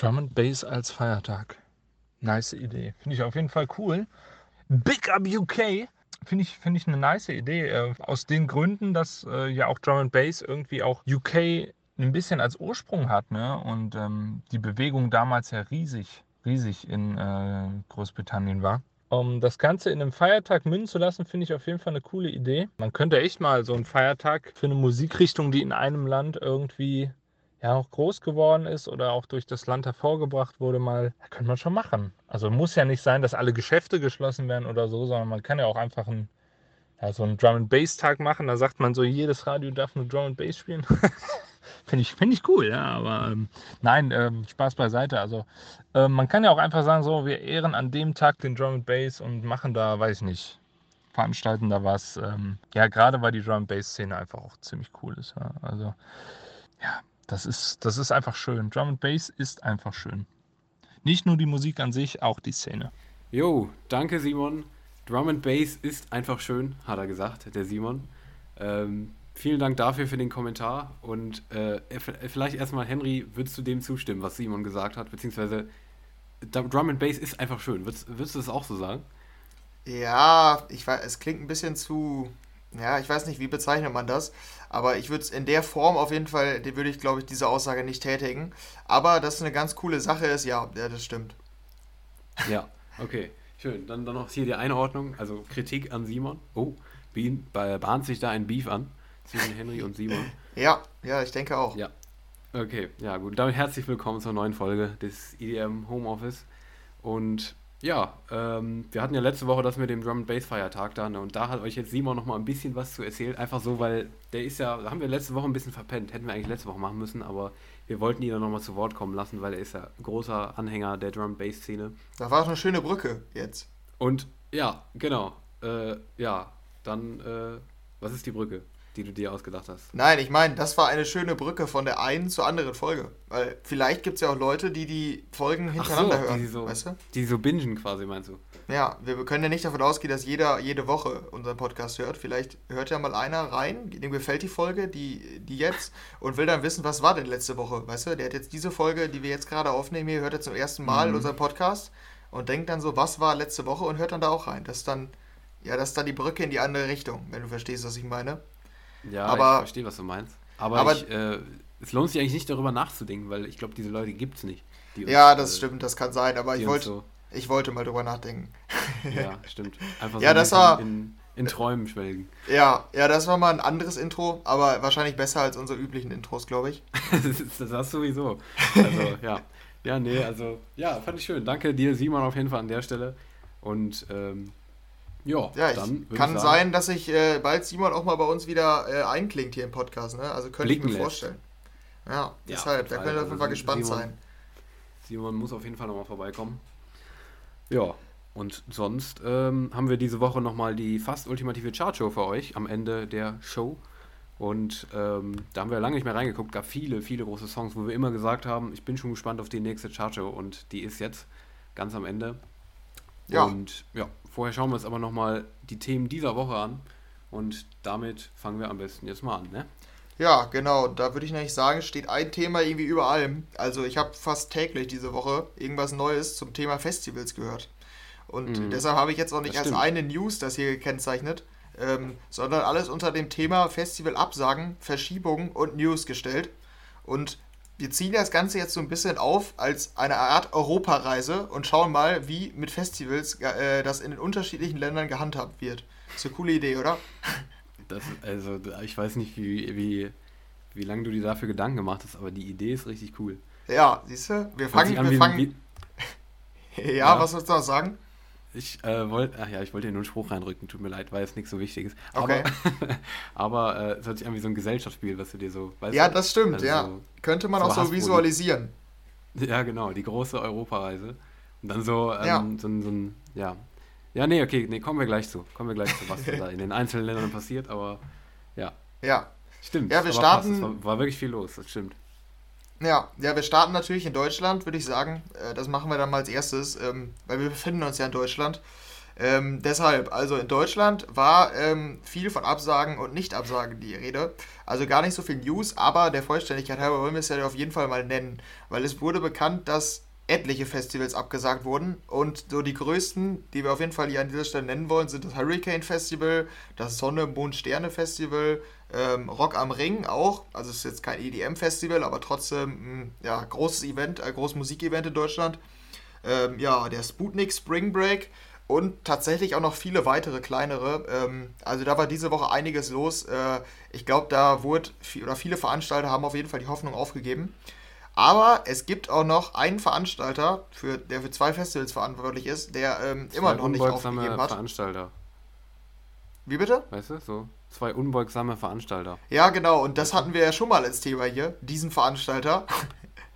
Drum and Bass als Feiertag. Nice Idee. Finde ich auf jeden Fall cool. Big Up UK finde ich, find ich eine nice Idee. Äh, aus den Gründen, dass äh, ja auch Drum and Bass irgendwie auch UK ein bisschen als Ursprung hat. Ne? Und ähm, die Bewegung damals ja riesig, riesig in äh, Großbritannien war. Um das Ganze in einem Feiertag münden zu lassen, finde ich auf jeden Fall eine coole Idee. Man könnte echt mal so einen Feiertag für eine Musikrichtung, die in einem Land irgendwie ja auch groß geworden ist oder auch durch das Land hervorgebracht wurde, mal, könnte man schon machen. Also muss ja nicht sein, dass alle Geschäfte geschlossen werden oder so, sondern man kann ja auch einfach einen, ja, so einen Drum and Bass Tag machen. Da sagt man so, jedes Radio darf nur Drum and Bass spielen. Finde ich, find ich cool, ja, aber ähm, nein, ähm, Spaß beiseite. Also ähm, man kann ja auch einfach sagen, so, wir ehren an dem Tag den Drum and Bass und machen da, weiß ich nicht, veranstalten da was. Ähm, ja, gerade weil die Drum and Bass Szene einfach auch ziemlich cool ist. Ja. Also ja, das ist, das ist einfach schön. Drum and Bass ist einfach schön. Nicht nur die Musik an sich, auch die Szene. Jo, danke Simon. Drum and Bass ist einfach schön, hat er gesagt, der Simon. Ähm, vielen Dank dafür für den Kommentar und äh, vielleicht erstmal, Henry, würdest du dem zustimmen, was Simon gesagt hat, beziehungsweise Drum and Bass ist einfach schön. Würdest, würdest du das auch so sagen? Ja, ich weiß, es klingt ein bisschen zu, ja, ich weiß nicht, wie bezeichnet man das, aber ich würde es in der Form auf jeden Fall, die würde ich, glaube ich, diese Aussage nicht tätigen. Aber dass es eine ganz coole Sache ist, ja, ja das stimmt. Ja, okay. Schön. Dann, dann noch hier die Einordnung, also Kritik an Simon. Oh, bahnt sich da ein Beef an zwischen Henry und Simon. Ja, ja, ich denke auch. Ja. Okay, ja gut. Damit herzlich willkommen zur neuen Folge des EDM Homeoffice. Und ja, ähm, wir hatten ja letzte Woche das mit dem Drum Bass Feiertag da, ne? und da hat euch jetzt Simon noch mal ein bisschen was zu erzählen, einfach so, weil der ist ja, da haben wir letzte Woche ein bisschen verpennt, hätten wir eigentlich letzte Woche machen müssen, aber wir wollten ihn dann noch mal zu Wort kommen lassen, weil er ist ja großer Anhänger der Drum Bass Szene. Da war doch eine schöne Brücke jetzt. Und ja, genau, äh, ja, dann, äh, was ist die Brücke? Die du dir ausgedacht hast. Nein, ich meine, das war eine schöne Brücke von der einen zur anderen Folge. Weil vielleicht gibt es ja auch Leute, die die Folgen hintereinander so, hören. Die so, weißt du? Die so bingen quasi, meinst du? Ja, wir können ja nicht davon ausgehen, dass jeder jede Woche unseren Podcast hört. Vielleicht hört ja mal einer rein, dem gefällt die Folge, die, die jetzt, und will dann wissen, was war denn letzte Woche, weißt du? Der hat jetzt diese Folge, die wir jetzt gerade aufnehmen, hier hört er zum ersten Mal mhm. unseren Podcast und denkt dann so, was war letzte Woche und hört dann da auch rein. Das ist dann, ja, das ist dann die Brücke in die andere Richtung, wenn du verstehst, was ich meine. Ja, aber, ich verstehe, was du meinst. Aber, aber ich, äh, es lohnt sich eigentlich nicht darüber nachzudenken, weil ich glaube, diese Leute gibt es nicht. ja, das äh, stimmt, das kann sein, aber ich wollte, so ich wollte mal drüber nachdenken. ja, stimmt. Einfach so ja, das war, in, in Träumen schwelgen. Ja, ja, das war mal ein anderes Intro, aber wahrscheinlich besser als unsere üblichen Intros, glaube ich. das hast du sowieso. Also, ja. Ja, nee, also, ja, fand ich schön. Danke dir, Simon, auf jeden Fall an der Stelle. Und ähm, ja, ja dann kann sagen, sein, dass sich äh, bald Simon auch mal bei uns wieder äh, einklingt hier im Podcast. Ne? Also könnte ich mir lässt. vorstellen. Ja, deshalb, ja, da könnt ihr auf jeden Fall also gespannt Simon, sein. Simon muss auf jeden Fall nochmal vorbeikommen. Ja, und sonst ähm, haben wir diese Woche nochmal die fast ultimative Chartshow für euch am Ende der Show. Und ähm, da haben wir lange nicht mehr reingeguckt. Gab viele, viele große Songs, wo wir immer gesagt haben, ich bin schon gespannt auf die nächste Chartshow. Und die ist jetzt ganz am Ende. Ja. Und ja, Vorher schauen wir uns aber nochmal die Themen dieser Woche an. Und damit fangen wir am besten jetzt mal an, ne? Ja, genau. Da würde ich nämlich sagen, steht ein Thema irgendwie über allem. Also ich habe fast täglich diese Woche irgendwas Neues zum Thema Festivals gehört. Und mhm. deshalb habe ich jetzt auch nicht als eine News das hier gekennzeichnet, ähm, sondern alles unter dem Thema Festival Absagen, Verschiebungen und News gestellt. Und wir ziehen das Ganze jetzt so ein bisschen auf als eine Art Europareise und schauen mal, wie mit Festivals äh, das in den unterschiedlichen Ländern gehandhabt wird. Ist eine coole Idee, oder? Das, also, ich weiß nicht, wie, wie, wie lange du dir dafür Gedanken gemacht hast, aber die Idee ist richtig cool. Ja, siehst du? Wir fangen. Wir fangen ja, ja, was sollst du noch sagen? Ich äh, wollte, ach ja, ich wollte dir nur einen Spruch reinrücken, tut mir leid, war jetzt nichts so Wichtiges. Okay. Aber, aber äh, es hört sich an wie so ein Gesellschaftsspiel, was du dir so, weißt Ja, das stimmt, also ja. So, Könnte man so auch so visualisieren. Ja, genau, die große Europareise. Und dann so, ähm, ja. so, so, ein, ja. Ja, nee, okay, nee, kommen wir gleich zu. Kommen wir gleich zu, was da in den einzelnen Ländern passiert, aber ja. Ja. Stimmt. Ja, wir starten. War, war, wirklich viel los, das stimmt. Ja, ja, wir starten natürlich in Deutschland, würde ich sagen. Äh, das machen wir dann mal als erstes, ähm, weil wir befinden uns ja in Deutschland. Ähm, deshalb, also in Deutschland war ähm, viel von Absagen und Nicht-Absagen die Rede. Also gar nicht so viel News, aber der Vollständigkeit halber wollen wir es ja auf jeden Fall mal nennen, weil es wurde bekannt, dass etliche Festivals abgesagt wurden und so die größten, die wir auf jeden Fall hier an dieser Stelle nennen wollen, sind das Hurricane Festival, das Sonne, Mond, Sterne Festival, ähm, Rock am Ring auch, also es ist jetzt kein EDM-Festival, aber trotzdem ein ja, großes Event, ein großes Musikevent in Deutschland. Ähm, ja, der Sputnik Spring Break und tatsächlich auch noch viele weitere kleinere. Ähm, also da war diese Woche einiges los. Äh, ich glaube, da wurde viel, oder viele Veranstalter haben auf jeden Fall die Hoffnung aufgegeben. Aber es gibt auch noch einen Veranstalter, für, der für zwei Festivals verantwortlich ist, der ähm, immer noch nicht aufgegeben hat. Veranstalter. Wie bitte? Weißt du, so zwei unbeugsame Veranstalter. Ja, genau. Und das hatten wir ja schon mal als Thema hier, diesen Veranstalter.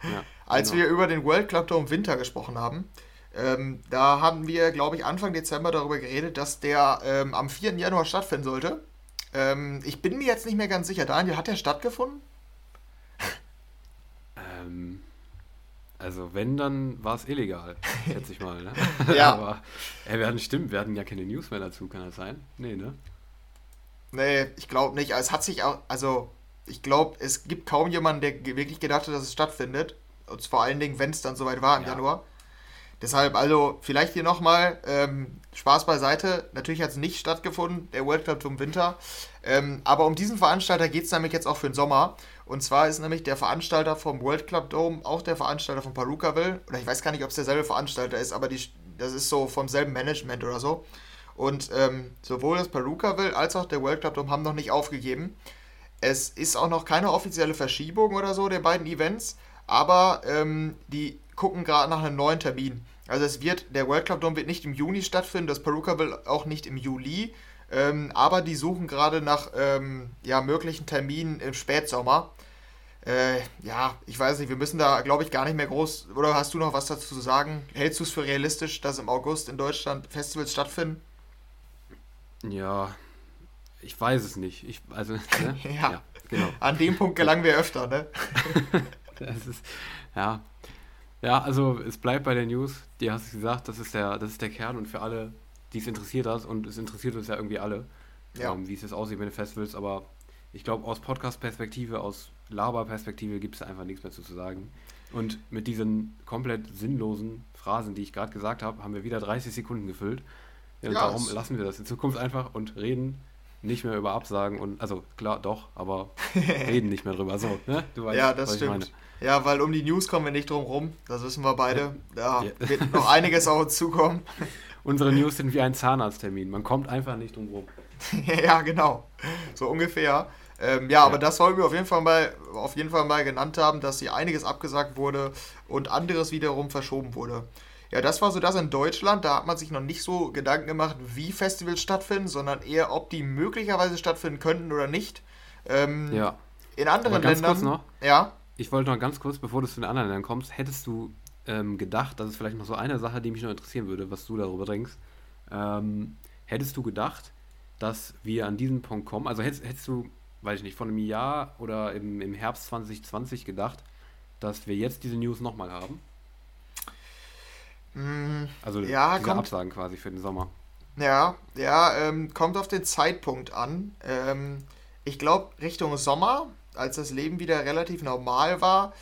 Ja, als genau. wir über den World Club Dome Winter gesprochen haben. Ähm, da haben wir, glaube ich, Anfang Dezember darüber geredet, dass der ähm, am 4. Januar stattfinden sollte. Ähm, ich bin mir jetzt nicht mehr ganz sicher. Daniel, hat der stattgefunden? Ähm, also wenn, dann war es illegal, schätze ich mal. Ne? ja. Aber ey, wir hatten, stimmt, wir hatten ja keine News mehr dazu, kann das sein? Nee, ne? Nee, ich glaube nicht. Es hat sich auch, also ich glaube, es gibt kaum jemanden, der wirklich gedacht hat, dass es stattfindet. Und vor allen Dingen, wenn es dann soweit war im ja. Januar. Deshalb, also vielleicht hier nochmal ähm, Spaß beiseite. Natürlich hat es nicht stattgefunden, der World Cup zum Winter. Ähm, aber um diesen Veranstalter geht es nämlich jetzt auch für den Sommer. Und zwar ist nämlich der Veranstalter vom World Club Dome auch der Veranstalter von Perukaville. Oder ich weiß gar nicht, ob es derselbe Veranstalter ist, aber die, das ist so vom selben Management oder so. Und ähm, sowohl das Perukaville als auch der World Club Dome haben noch nicht aufgegeben. Es ist auch noch keine offizielle Verschiebung oder so der beiden Events, aber ähm, die gucken gerade nach einem neuen Termin. Also es wird, der World Club Dome wird nicht im Juni stattfinden, das Perukaville auch nicht im Juli, ähm, aber die suchen gerade nach ähm, ja, möglichen Terminen im Spätsommer. Äh, ja, ich weiß nicht, wir müssen da, glaube ich, gar nicht mehr groß. Oder hast du noch was dazu zu sagen? Hältst du es für realistisch, dass im August in Deutschland Festivals stattfinden? Ja, ich weiß es nicht. Ich, also, ne? ja, ja, genau. An dem Punkt gelangen wir öfter, ne? das ist, ja. Ja, also es bleibt bei der News. Die hast du gesagt, das ist der, das ist der Kern und für alle, die es interessiert hat, und es interessiert uns ja irgendwie alle, ja. ähm, wie es jetzt aussieht mit den Festivals, aber ich glaube, aus Podcast-Perspektive, aus Laber-Perspektive gibt es einfach nichts mehr zu sagen. Und mit diesen komplett sinnlosen Phrasen, die ich gerade gesagt habe, haben wir wieder 30 Sekunden gefüllt. Ja, ja, darum lassen wir das in Zukunft einfach und reden nicht mehr über Absagen und also klar doch, aber reden nicht mehr drüber. So, ne? Du weißt, ja, das stimmt. Ja, weil um die News kommen wir nicht drum rum. Das wissen wir beide. Da ja. wird noch einiges auf uns zukommen. Unsere News sind wie ein Zahnarzttermin. Man kommt einfach nicht drum rum. ja, genau. So ungefähr. Ähm, ja, ja, aber das wollen wir auf jeden, Fall mal, auf jeden Fall mal genannt haben, dass hier einiges abgesagt wurde und anderes wiederum verschoben wurde. Ja, das war so das in Deutschland. Da hat man sich noch nicht so Gedanken gemacht, wie Festivals stattfinden, sondern eher, ob die möglicherweise stattfinden könnten oder nicht. Ähm, ja. In anderen ganz Ländern. Kurz noch, ja. Ich wollte noch ganz kurz, bevor du zu den anderen Ländern kommst, hättest du ähm, gedacht, das ist vielleicht noch so eine Sache, die mich noch interessieren würde, was du darüber denkst. Ähm, hättest du gedacht, dass wir an diesen Punkt kommen? Also hättest, hättest du, weiß ich nicht, vor einem Jahr oder im, im Herbst 2020 gedacht, dass wir jetzt diese News nochmal haben? Mm, also ja, diese kommt, Absagen quasi für den Sommer. Ja, ja, ähm, kommt auf den Zeitpunkt an. Ähm, ich glaube, Richtung Sommer, als das Leben wieder relativ normal war,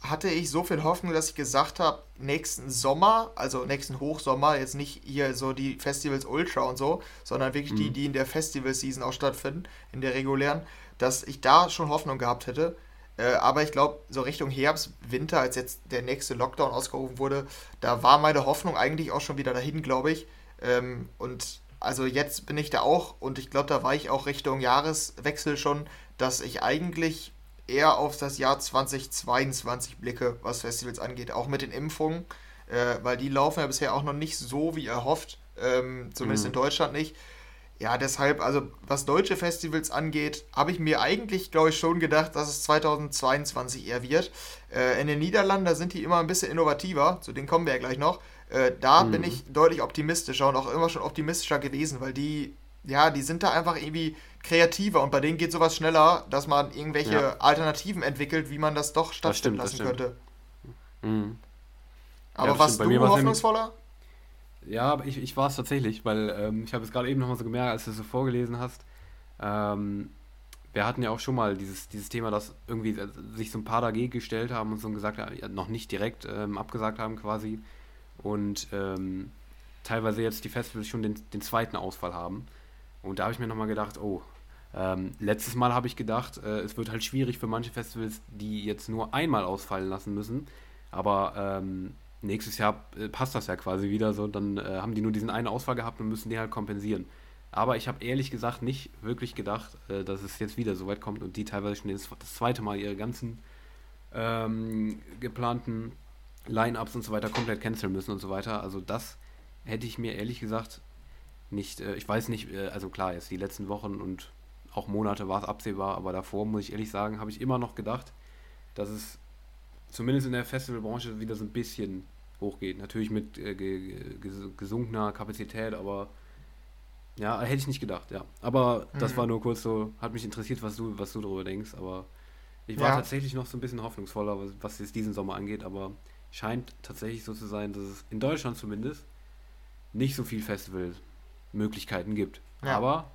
hatte ich so viel Hoffnung, dass ich gesagt habe, nächsten Sommer, also nächsten Hochsommer, jetzt nicht hier so die Festivals Ultra und so, sondern wirklich mhm. die, die in der Festival-Season auch stattfinden, in der regulären, dass ich da schon Hoffnung gehabt hätte. Äh, aber ich glaube, so Richtung Herbst, Winter, als jetzt der nächste Lockdown ausgerufen wurde, da war meine Hoffnung eigentlich auch schon wieder dahin, glaube ich. Ähm, und also jetzt bin ich da auch und ich glaube, da war ich auch Richtung Jahreswechsel schon, dass ich eigentlich eher auf das Jahr 2022 blicke, was Festivals angeht, auch mit den Impfungen, äh, weil die laufen ja bisher auch noch nicht so wie erhofft, ähm, zumindest mhm. in Deutschland nicht. Ja, deshalb, also was deutsche Festivals angeht, habe ich mir eigentlich, glaube ich, schon gedacht, dass es 2022 eher wird. Äh, in den Niederlanden, da sind die immer ein bisschen innovativer, zu denen kommen wir ja gleich noch. Äh, da mhm. bin ich deutlich optimistischer und auch immer schon optimistischer gewesen, weil die, ja, die sind da einfach irgendwie kreativer und bei denen geht sowas schneller, dass man irgendwelche ja. Alternativen entwickelt, wie man das doch stattfinden lassen könnte. Mhm. Aber ja, was du hoffnungsvoller? Ja, ich, ich war es tatsächlich, weil ähm, ich habe es gerade eben nochmal so gemerkt, als du es so vorgelesen hast. Ähm, wir hatten ja auch schon mal dieses, dieses Thema, dass irgendwie äh, sich so ein paar dagegen gestellt haben und so gesagt haben, ja, noch nicht direkt ähm, abgesagt haben quasi. Und ähm, teilweise jetzt die Festivals schon den, den zweiten Ausfall haben. Und da habe ich mir nochmal gedacht, oh, ähm, letztes Mal habe ich gedacht, äh, es wird halt schwierig für manche Festivals, die jetzt nur einmal ausfallen lassen müssen. Aber ähm, nächstes Jahr äh, passt das ja quasi wieder so. Dann äh, haben die nur diesen einen Ausfall gehabt und müssen den halt kompensieren. Aber ich habe ehrlich gesagt nicht wirklich gedacht, äh, dass es jetzt wieder so weit kommt und die teilweise schon das, zweite Mal ihre ganzen ähm, geplanten Line-Ups und so weiter komplett canceln müssen und so weiter. Also das hätte ich mir ehrlich gesagt nicht, äh, ich weiß nicht, äh, also klar, jetzt die letzten Wochen und auch Monate war es absehbar, aber davor muss ich ehrlich sagen, habe ich immer noch gedacht, dass es zumindest in der Festivalbranche wieder so ein bisschen hochgeht. Natürlich mit äh, gesunkener Kapazität, aber ja, hätte ich nicht gedacht, ja. Aber mhm. das war nur kurz so, hat mich interessiert, was du, was du darüber denkst, aber ich war ja. tatsächlich noch so ein bisschen hoffnungsvoller, was es diesen Sommer angeht, aber scheint tatsächlich so zu sein, dass es in Deutschland zumindest nicht so viel Festivalmöglichkeiten gibt. Ja. Aber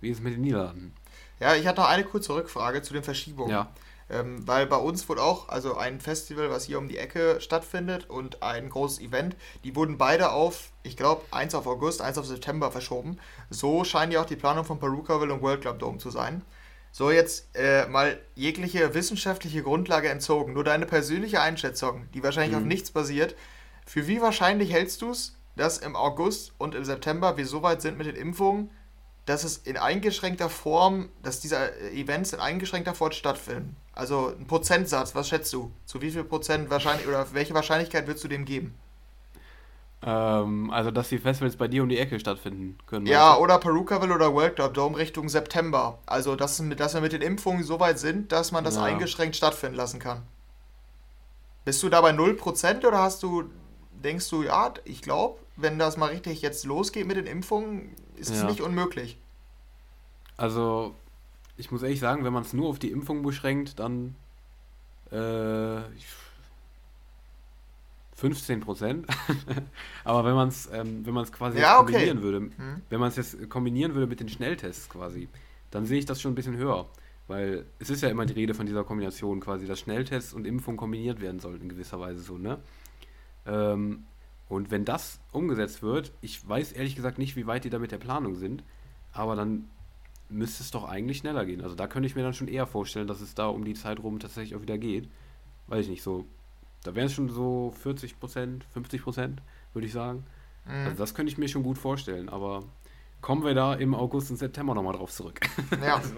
wie ist es mit den Niederlanden? Ja, ich hatte noch eine kurze Rückfrage zu den Verschiebungen. Ja. Ähm, weil bei uns wurde auch, also ein Festival, was hier um die Ecke stattfindet und ein großes Event, die wurden beide auf, ich glaube, eins auf August, eins auf September verschoben. So scheinen ja auch die Planung von Perukaville und World Club Dome zu sein. So, jetzt äh, mal jegliche wissenschaftliche Grundlage entzogen. Nur deine persönliche Einschätzung, die wahrscheinlich mhm. auf nichts basiert. Für wie wahrscheinlich hältst du es, dass im August und im September wir so weit sind mit den Impfungen, dass es in eingeschränkter Form, dass diese Events in eingeschränkter Form stattfinden? Also ein Prozentsatz, was schätzt du? Zu wie viel Prozent wahrscheinlich oder welche Wahrscheinlichkeit würdest du dem geben? Ähm, also, dass die Festivals bei dir um die Ecke stattfinden können. Ja, oder Perukaville oder World Cup Dome Richtung September. Also, dass, dass wir mit den Impfungen so weit sind, dass man das ja. eingeschränkt stattfinden lassen kann. Bist du da bei 0% oder hast du, denkst du, ja, ich glaube, wenn das mal richtig jetzt losgeht mit den Impfungen, ist es nicht unmöglich? Also, ich muss ehrlich sagen, wenn man es nur auf die Impfung beschränkt, dann äh, 15 Prozent. Aber wenn man es ähm, wenn quasi ja, okay. kombinieren würde, hm. wenn man es jetzt kombinieren würde mit den Schnelltests quasi, dann sehe ich das schon ein bisschen höher. Weil es ist ja immer die Rede von dieser Kombination quasi, dass Schnelltests und Impfung kombiniert werden sollten in gewisser Weise so, ne? Ähm, und wenn das umgesetzt wird, ich weiß ehrlich gesagt nicht, wie weit die da mit der Planung sind, aber dann müsste es doch eigentlich schneller gehen. Also da könnte ich mir dann schon eher vorstellen, dass es da um die Zeit rum tatsächlich auch wieder geht. Weiß ich nicht, so da wären es schon so 40 Prozent, 50 Prozent, würde ich sagen. Mhm. Also das könnte ich mir schon gut vorstellen, aber kommen wir da im August und September nochmal drauf zurück. Ja, also,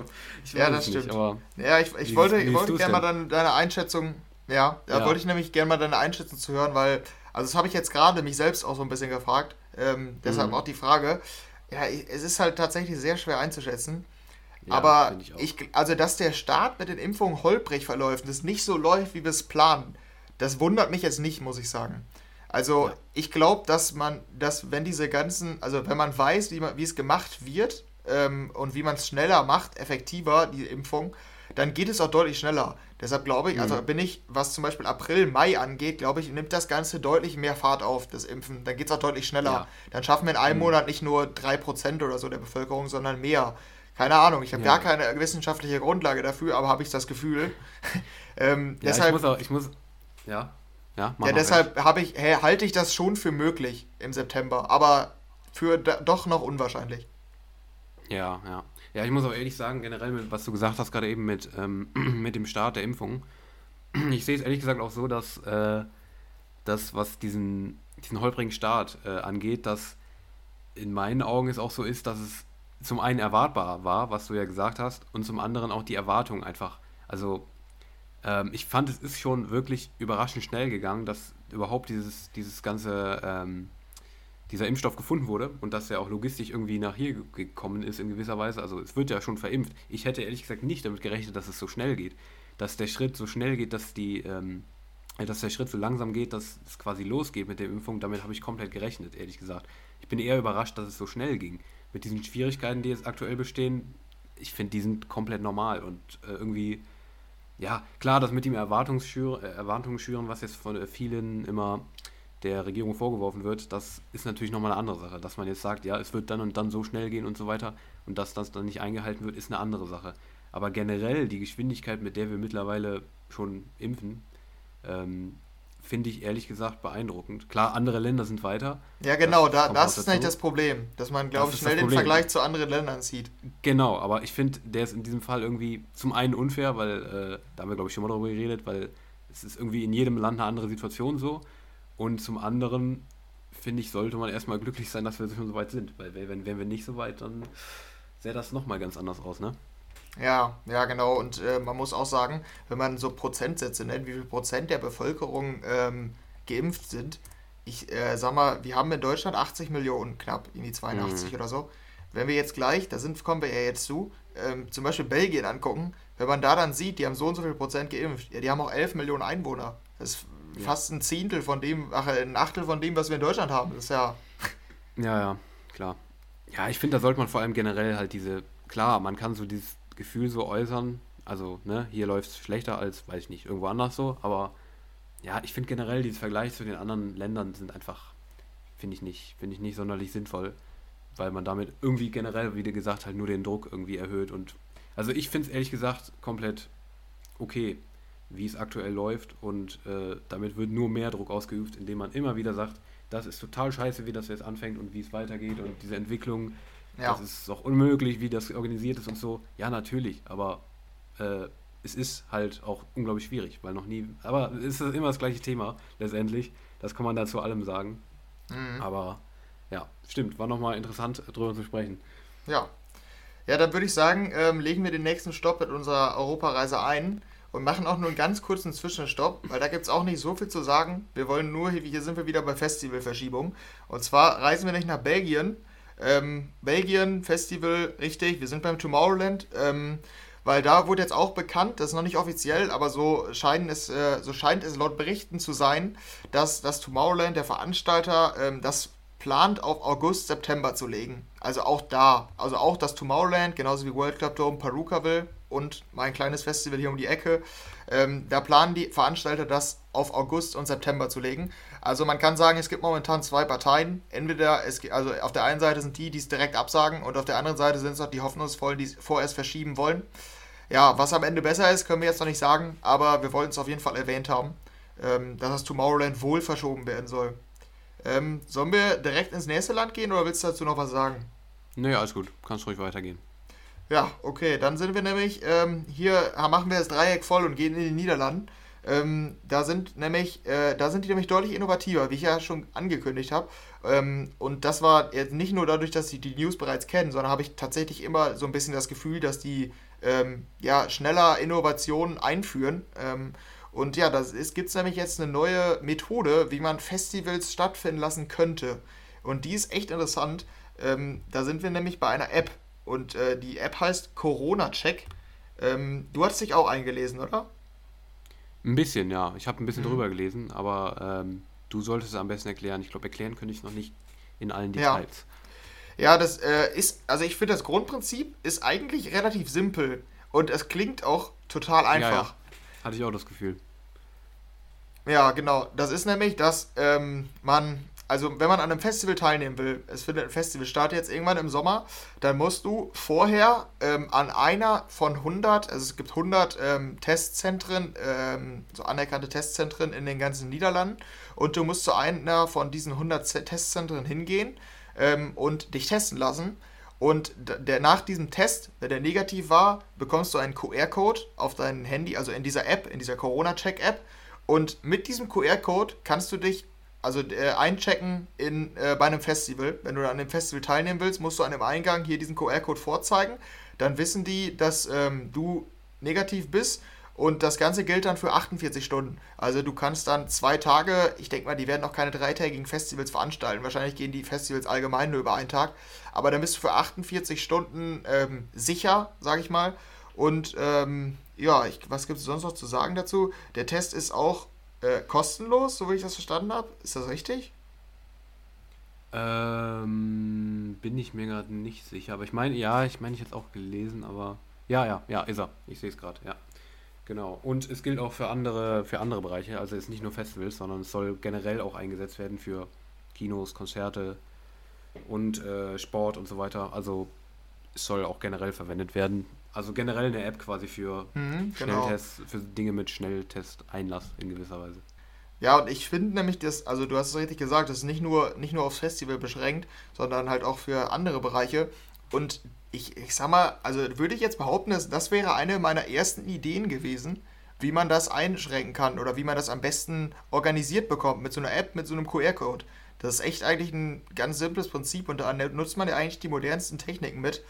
ja das stimmt. Nicht, ja, ich, ich wollte, ich wollte gerne mal dann deine Einschätzung, ja, da ja. wollte ich nämlich gerne mal deine Einschätzung zu hören, weil, also das habe ich jetzt gerade mich selbst auch so ein bisschen gefragt, ähm, deshalb mhm. auch die Frage, ja, es ist halt tatsächlich sehr schwer einzuschätzen. Ja, aber ich, ich, also dass der Start mit den Impfungen holprig verläuft und es nicht so läuft, wie wir es planen, das wundert mich jetzt nicht, muss ich sagen. Also ja. ich glaube, dass man, dass wenn diese ganzen, also wenn man weiß, wie, man, wie es gemacht wird ähm, und wie man es schneller macht, effektiver, die Impfung, dann geht es auch deutlich schneller. Deshalb glaube ich, also mhm. bin ich, was zum Beispiel April, Mai angeht, glaube ich, nimmt das Ganze deutlich mehr Fahrt auf, das Impfen. Dann geht es auch deutlich schneller. Ja. Dann schaffen wir in einem mhm. Monat nicht nur 3% oder so der Bevölkerung, sondern mehr. Keine Ahnung, ich habe ja. gar keine wissenschaftliche Grundlage dafür, aber habe ich das Gefühl. ähm, ja, deshalb, ich muss auch, ich muss, ja. Ja, ja deshalb habe ich, hey, halte ich das schon für möglich im September, aber für doch noch unwahrscheinlich. Ja, ja. Ja, ich muss auch ehrlich sagen, generell, mit, was du gesagt hast, gerade eben mit, ähm, mit dem Start der Impfung, ich sehe es ehrlich gesagt auch so, dass äh, das, was diesen, diesen holprigen Start äh, angeht, dass in meinen Augen es auch so ist, dass es zum einen erwartbar war, was du ja gesagt hast, und zum anderen auch die Erwartung einfach. Also ähm, ich fand, es ist schon wirklich überraschend schnell gegangen, dass überhaupt dieses, dieses ganze, ähm, dieser Impfstoff gefunden wurde und dass er auch logistisch irgendwie nach hier gekommen ist in gewisser Weise. Also es wird ja schon verimpft. Ich hätte ehrlich gesagt nicht damit gerechnet, dass es so schnell geht. Dass der Schritt so schnell geht, dass die, ähm, dass der Schritt so langsam geht, dass es quasi losgeht mit der Impfung, damit habe ich komplett gerechnet, ehrlich gesagt. Ich bin eher überrascht, dass es so schnell ging. Mit diesen Schwierigkeiten, die jetzt aktuell bestehen, ich finde, die sind komplett normal und äh, irgendwie ja, klar, das mit dem Erwartungsschüren, äh, Erwartungsschüren, was jetzt von äh, vielen immer der Regierung vorgeworfen wird, das ist natürlich nochmal eine andere Sache. Dass man jetzt sagt, ja, es wird dann und dann so schnell gehen und so weiter und dass das dann nicht eingehalten wird, ist eine andere Sache. Aber generell die Geschwindigkeit, mit der wir mittlerweile schon impfen, ähm, finde ich ehrlich gesagt beeindruckend. Klar, andere Länder sind weiter. Ja, genau, das da, das ist nicht das Problem, dass man, glaube ich, schnell den Vergleich zu anderen Ländern sieht. Genau, aber ich finde, der ist in diesem Fall irgendwie zum einen unfair, weil, äh, da haben wir, glaube ich, schon mal darüber geredet, weil es ist irgendwie in jedem Land eine andere Situation so. Und zum anderen, finde ich, sollte man erstmal glücklich sein, dass wir schon so weit sind. Weil wenn, wenn wir nicht so weit, dann sähe das nochmal ganz anders aus, ne? Ja, ja, genau. Und äh, man muss auch sagen, wenn man so Prozentsätze nennt, wie viel Prozent der Bevölkerung ähm, geimpft sind, ich äh, sag mal, wir haben in Deutschland 80 Millionen, knapp, irgendwie 82 mhm. oder so. Wenn wir jetzt gleich, da sind, kommen wir ja jetzt zu, ähm, zum Beispiel Belgien angucken, wenn man da dann sieht, die haben so und so viel Prozent geimpft, ja, die haben auch 11 Millionen Einwohner. Das ist ja. fast ein Zehntel von dem, ach, ein Achtel von dem, was wir in Deutschland haben. Das ist ja. Ja, ja, klar. Ja, ich finde, da sollte man vor allem generell halt diese, klar, man kann so dieses Gefühl so äußern. Also, ne, hier läuft es schlechter als, weiß ich nicht, irgendwo anders so. Aber ja, ich finde generell, dieses Vergleich zu den anderen Ländern sind einfach, finde ich nicht, finde ich nicht sonderlich sinnvoll. Weil man damit irgendwie generell, wie du gesagt, halt nur den Druck irgendwie erhöht. Und also ich finde es ehrlich gesagt komplett okay, wie es aktuell läuft. Und äh, damit wird nur mehr Druck ausgeübt, indem man immer wieder sagt, das ist total scheiße, wie das jetzt anfängt und wie es weitergeht und diese Entwicklung ja. Das ist auch unmöglich, wie das organisiert ist und so. Ja, natürlich, aber äh, es ist halt auch unglaublich schwierig, weil noch nie. Aber es ist immer das gleiche Thema, letztendlich. Das kann man da zu allem sagen. Mhm. Aber ja, stimmt, war nochmal interessant, darüber zu sprechen. Ja. Ja, dann würde ich sagen, ähm, legen wir den nächsten Stopp mit unserer Europareise ein und machen auch nur einen ganz kurzen Zwischenstopp, weil da gibt es auch nicht so viel zu sagen. Wir wollen nur, hier sind wir wieder bei Festivalverschiebung. Und zwar reisen wir nicht nach Belgien, ähm, Belgien, Festival, richtig, wir sind beim Tomorrowland. Ähm, weil da wurde jetzt auch bekannt, das ist noch nicht offiziell, aber so, scheinen es, äh, so scheint es laut Berichten zu sein, dass das Tomorrowland, der Veranstalter, ähm, das plant auf August, September zu legen. Also auch da, also auch das Tomorrowland, genauso wie World Club Dome, Perukaville und mein kleines Festival hier um die Ecke, ähm, da planen die Veranstalter das auf August und September zu legen. Also man kann sagen, es gibt momentan zwei Parteien. Entweder es also auf der einen Seite sind die, die es direkt absagen, und auf der anderen Seite sind es auch die Hoffnungsvollen, die es vorerst verschieben wollen. Ja, was am Ende besser ist, können wir jetzt noch nicht sagen, aber wir wollten es auf jeden Fall erwähnt haben, ähm, dass das Tomorrowland wohl verschoben werden soll. Ähm, sollen wir direkt ins nächste Land gehen oder willst du dazu noch was sagen? Nee, alles gut. Kannst ruhig weitergehen. Ja, okay. Dann sind wir nämlich, ähm, hier machen wir das Dreieck voll und gehen in die Niederlanden. Ähm, da sind nämlich, äh, da sind die nämlich deutlich innovativer, wie ich ja schon angekündigt habe. Ähm, und das war jetzt nicht nur dadurch, dass sie die News bereits kennen, sondern habe ich tatsächlich immer so ein bisschen das Gefühl, dass die ähm, ja, schneller Innovationen einführen. Ähm, und ja, da gibt es nämlich jetzt eine neue Methode, wie man Festivals stattfinden lassen könnte. Und die ist echt interessant. Ähm, da sind wir nämlich bei einer App. Und äh, die App heißt Corona Check. Ähm, du hast dich auch eingelesen, oder? Ein bisschen, ja. Ich habe ein bisschen mhm. drüber gelesen, aber ähm, du solltest es am besten erklären. Ich glaube, erklären könnte ich es noch nicht in allen Details. Ja, ja das äh, ist, also ich finde, das Grundprinzip ist eigentlich relativ simpel und es klingt auch total einfach. Ja, ja. Hatte ich auch das Gefühl. Ja, genau. Das ist nämlich, dass ähm, man also wenn man an einem Festival teilnehmen will, es findet ein Festival statt jetzt irgendwann im Sommer, dann musst du vorher ähm, an einer von 100, also es gibt 100 ähm, Testzentren, ähm, so anerkannte Testzentren in den ganzen Niederlanden und du musst zu einer von diesen 100 Testzentren hingehen ähm, und dich testen lassen. Und der, nach diesem Test, wenn der negativ war, bekommst du einen QR-Code auf dein Handy, also in dieser App, in dieser Corona-Check-App. Und mit diesem QR-Code kannst du dich also äh, einchecken in, äh, bei einem Festival. Wenn du an dem Festival teilnehmen willst, musst du an dem Eingang hier diesen QR-Code vorzeigen. Dann wissen die, dass ähm, du negativ bist und das Ganze gilt dann für 48 Stunden. Also du kannst dann zwei Tage, ich denke mal, die werden auch keine dreitägigen Festivals veranstalten. Wahrscheinlich gehen die Festivals allgemein nur über einen Tag. Aber dann bist du für 48 Stunden ähm, sicher, sage ich mal. Und ähm, ja, ich, was gibt es sonst noch zu sagen dazu? Der Test ist auch äh, kostenlos, so wie ich das verstanden habe. Ist das richtig? Ähm, bin ich mir gerade nicht sicher. Aber ich meine, ja, ich meine, ich hätte es auch gelesen, aber. Ja, ja, ja, ist er. Ich sehe es gerade, ja. Genau. Und es gilt auch für andere, für andere Bereiche. Also es ist nicht nur Festivals, sondern es soll generell auch eingesetzt werden für Kinos, Konzerte und äh, Sport und so weiter. Also es soll auch generell verwendet werden. Also generell eine App quasi für mhm, genau. Schnelltests, für Dinge mit Schnelltest-Einlass in gewisser Weise. Ja, und ich finde nämlich, dass, also du hast es richtig gesagt, das ist nicht nur, nicht nur aufs Festival beschränkt, sondern halt auch für andere Bereiche. Und ich, ich sag mal, also würde ich jetzt behaupten, dass das wäre eine meiner ersten Ideen gewesen, wie man das einschränken kann oder wie man das am besten organisiert bekommt mit so einer App, mit so einem QR-Code. Das ist echt eigentlich ein ganz simples Prinzip und da nutzt man ja eigentlich die modernsten Techniken mit.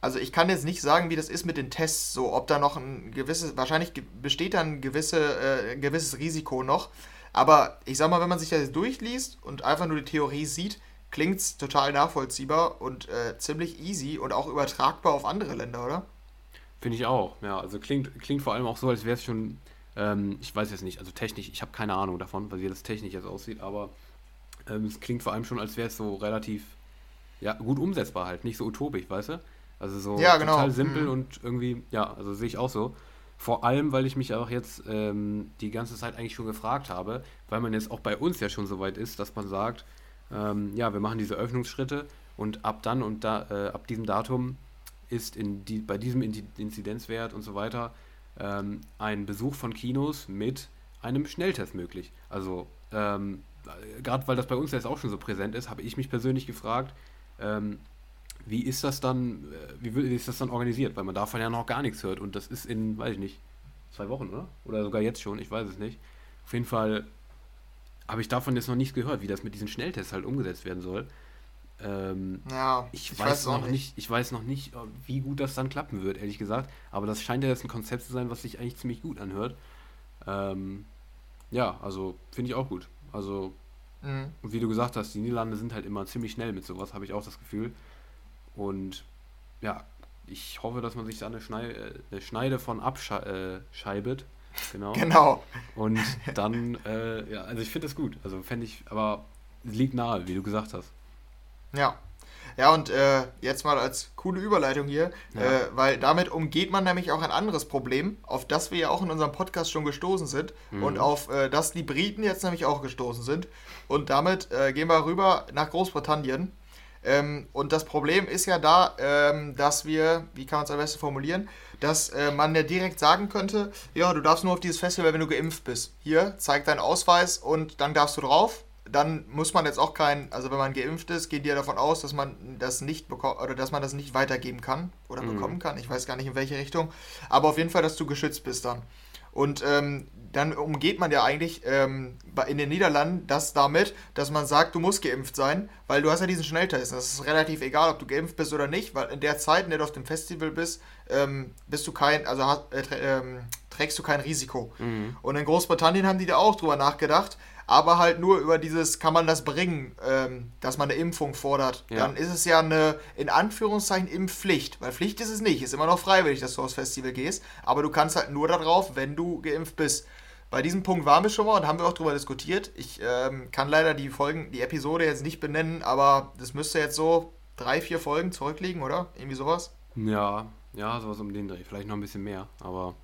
Also ich kann jetzt nicht sagen, wie das ist mit den Tests, so ob da noch ein gewisses, wahrscheinlich besteht da ein, gewisse, äh, gewisses Risiko noch. Aber ich sag mal, wenn man sich das durchliest und einfach nur die Theorie sieht, klingt es total nachvollziehbar und äh, ziemlich easy und auch übertragbar auf andere Länder, oder? Finde ich auch, ja. Also klingt, klingt vor allem auch so, als wäre es schon, ähm, ich weiß jetzt nicht, also technisch, ich habe keine Ahnung davon, wie das technisch jetzt aussieht, aber ähm, es klingt vor allem schon, als wäre es so relativ, ja, gut umsetzbar halt, nicht so utopisch, weißt du? Also so ja, genau. total simpel mhm. und irgendwie, ja, also sehe ich auch so. Vor allem, weil ich mich auch jetzt ähm, die ganze Zeit eigentlich schon gefragt habe, weil man jetzt auch bei uns ja schon so weit ist, dass man sagt, ähm, ja, wir machen diese Öffnungsschritte und ab dann und da, äh, ab diesem Datum ist in die, bei diesem Inzidenzwert und so weiter ähm, ein Besuch von Kinos mit einem Schnelltest möglich. Also ähm, gerade weil das bei uns jetzt auch schon so präsent ist, habe ich mich persönlich gefragt, ähm, wie ist das dann, äh, wie ist das dann organisiert? Weil man davon ja noch gar nichts hört und das ist in, weiß ich nicht, zwei Wochen, oder? Oder sogar jetzt schon, ich weiß es nicht. Auf jeden Fall habe ich davon jetzt noch nichts gehört, wie das mit diesen Schnelltests halt umgesetzt werden soll. Ähm, ja, ich, ich weiß, weiß noch nicht. nicht. ich weiß noch nicht, wie gut das dann klappen wird, ehrlich gesagt. Aber das scheint ja jetzt ein Konzept zu sein, was sich eigentlich ziemlich gut anhört. Ähm, ja, also finde ich auch gut. Also, mhm. wie du gesagt hast, die Niederlande sind halt immer ziemlich schnell mit sowas, habe ich auch das Gefühl. Und ja, ich hoffe, dass man sich da eine, Schneide, äh, eine Schneide von abscheibet. Äh, Genau. genau. Und dann, äh, ja, also ich finde das gut. Also fände ich, aber es liegt nahe, wie du gesagt hast. Ja. Ja, und äh, jetzt mal als coole Überleitung hier, ja. äh, weil damit umgeht man nämlich auch ein anderes Problem, auf das wir ja auch in unserem Podcast schon gestoßen sind mhm. und auf äh, das die Briten jetzt nämlich auch gestoßen sind. Und damit gehen wir rüber nach Großbritannien. Ähm, und das Problem ist ja da, ähm, dass wir, wie kann man es am besten formulieren, dass äh, man ja direkt sagen könnte, ja, du darfst nur auf dieses Festival, wenn du geimpft bist. Hier, zeig deinen Ausweis und dann darfst du drauf. Dann muss man jetzt auch kein, also wenn man geimpft ist, geht ja davon aus, dass man das nicht bekommt oder dass man das nicht weitergeben kann oder mhm. bekommen kann. Ich weiß gar nicht in welche Richtung. Aber auf jeden Fall, dass du geschützt bist dann. Und ähm, dann umgeht man ja eigentlich ähm, in den Niederlanden das damit, dass man sagt, du musst geimpft sein, weil du hast ja diesen Schnelltest. Das ist relativ egal, ob du geimpft bist oder nicht, weil in der Zeit, in der du auf dem Festival bist, ähm, bist du kein, also hast, äh, ähm, trägst du kein Risiko. Mhm. Und in Großbritannien haben die da auch drüber nachgedacht, aber halt nur über dieses, kann man das bringen, ähm, dass man eine Impfung fordert. Ja. Dann ist es ja eine, in Anführungszeichen, Impfpflicht. Weil Pflicht ist es nicht, ist immer noch freiwillig, dass du aufs Festival gehst, aber du kannst halt nur darauf, wenn du geimpft bist. Bei diesem Punkt waren wir schon mal und haben wir auch drüber diskutiert. Ich ähm, kann leider die Folgen, die Episode jetzt nicht benennen, aber das müsste jetzt so drei, vier Folgen zurückliegen, oder? Irgendwie sowas? Ja, ja, sowas um den Dreh. Vielleicht noch ein bisschen mehr, aber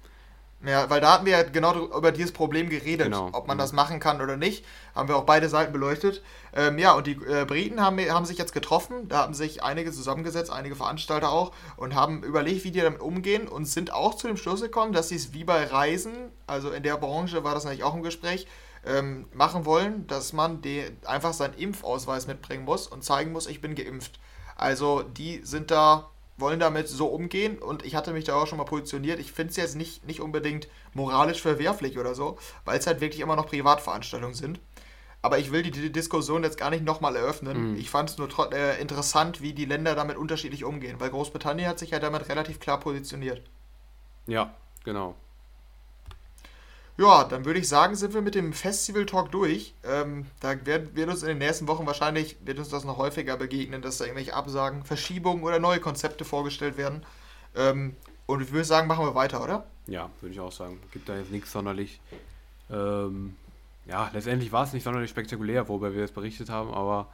ja, weil da hatten wir ja genau über dieses Problem geredet, genau. ob man mhm. das machen kann oder nicht. Haben wir auch beide Seiten beleuchtet. Ähm, ja, und die äh, Briten haben, haben sich jetzt getroffen, da haben sich einige zusammengesetzt, einige Veranstalter auch, und haben überlegt, wie die damit umgehen und sind auch zu dem Schluss gekommen, dass sie es wie bei Reisen, also in der Branche war das natürlich auch im Gespräch, ähm, machen wollen, dass man einfach seinen Impfausweis mitbringen muss und zeigen muss, ich bin geimpft. Also die sind da wollen damit so umgehen und ich hatte mich da auch schon mal positioniert. Ich finde es jetzt nicht, nicht unbedingt moralisch verwerflich oder so, weil es halt wirklich immer noch Privatveranstaltungen sind. Aber ich will die, die Diskussion jetzt gar nicht nochmal eröffnen. Mhm. Ich fand es nur äh, interessant, wie die Länder damit unterschiedlich umgehen, weil Großbritannien hat sich ja damit relativ klar positioniert. Ja, genau. Ja, dann würde ich sagen, sind wir mit dem Festival-Talk durch. Ähm, da wird, wird, uns in den nächsten Wochen wahrscheinlich, wird uns das noch häufiger begegnen, dass da irgendwelche Absagen, Verschiebungen oder neue Konzepte vorgestellt werden. Ähm, und ich würde sagen, machen wir weiter, oder? Ja, würde ich auch sagen. Gibt da jetzt nichts sonderlich. Ähm, ja, letztendlich war es nicht sonderlich spektakulär, worüber wir jetzt berichtet haben, aber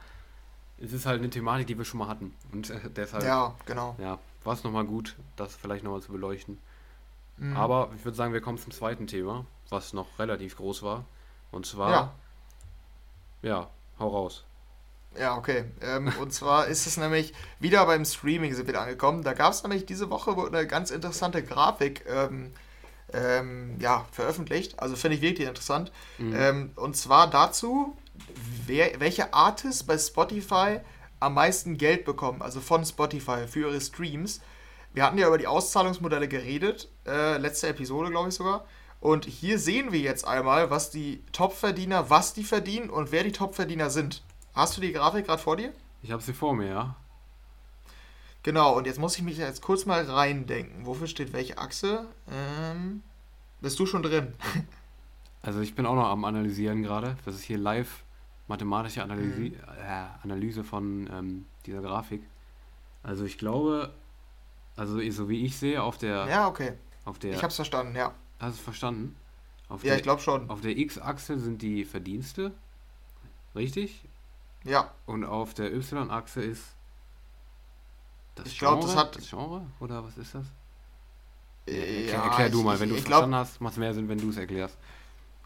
es ist halt eine Thematik, die wir schon mal hatten. Und äh, deshalb. Ja, genau. Ja, war es nochmal gut, das vielleicht nochmal zu beleuchten. Mhm. Aber ich würde sagen, wir kommen zum zweiten Thema, was noch relativ groß war. Und zwar. Ja, ja hau raus. Ja, okay. Ähm, und zwar ist es nämlich wieder beim Streaming sind wir angekommen. Da gab es nämlich diese Woche eine ganz interessante Grafik ähm, ähm, ja, veröffentlicht. Also finde ich wirklich interessant. Mhm. Ähm, und zwar dazu, wer, welche Artists bei Spotify am meisten Geld bekommen, also von Spotify für ihre Streams. Wir hatten ja über die Auszahlungsmodelle geredet, äh, letzte Episode, glaube ich sogar. Und hier sehen wir jetzt einmal, was die Topverdiener, was die verdienen und wer die Topverdiener sind. Hast du die Grafik gerade vor dir? Ich habe sie vor mir, ja. Genau, und jetzt muss ich mich jetzt kurz mal reindenken. Wofür steht welche Achse? Ähm, bist du schon drin? Also ich bin auch noch am Analysieren gerade. Das ist hier live mathematische Analyse, mhm. äh, Analyse von ähm, dieser Grafik. Also ich glaube, also so wie ich sehe, auf der... Ja, okay. Auf der, ich hab's verstanden, ja. Hast du es verstanden? Auf ja, der, ich glaube schon. Auf der X-Achse sind die Verdienste. Richtig? Ja. Und auf der Y-Achse ist das ich glaube, das hat. Das Genre? Oder was ist das? Äh, ja, erklär, du mal, wenn du es verstanden hast, macht es mehr Sinn, wenn du es erklärst.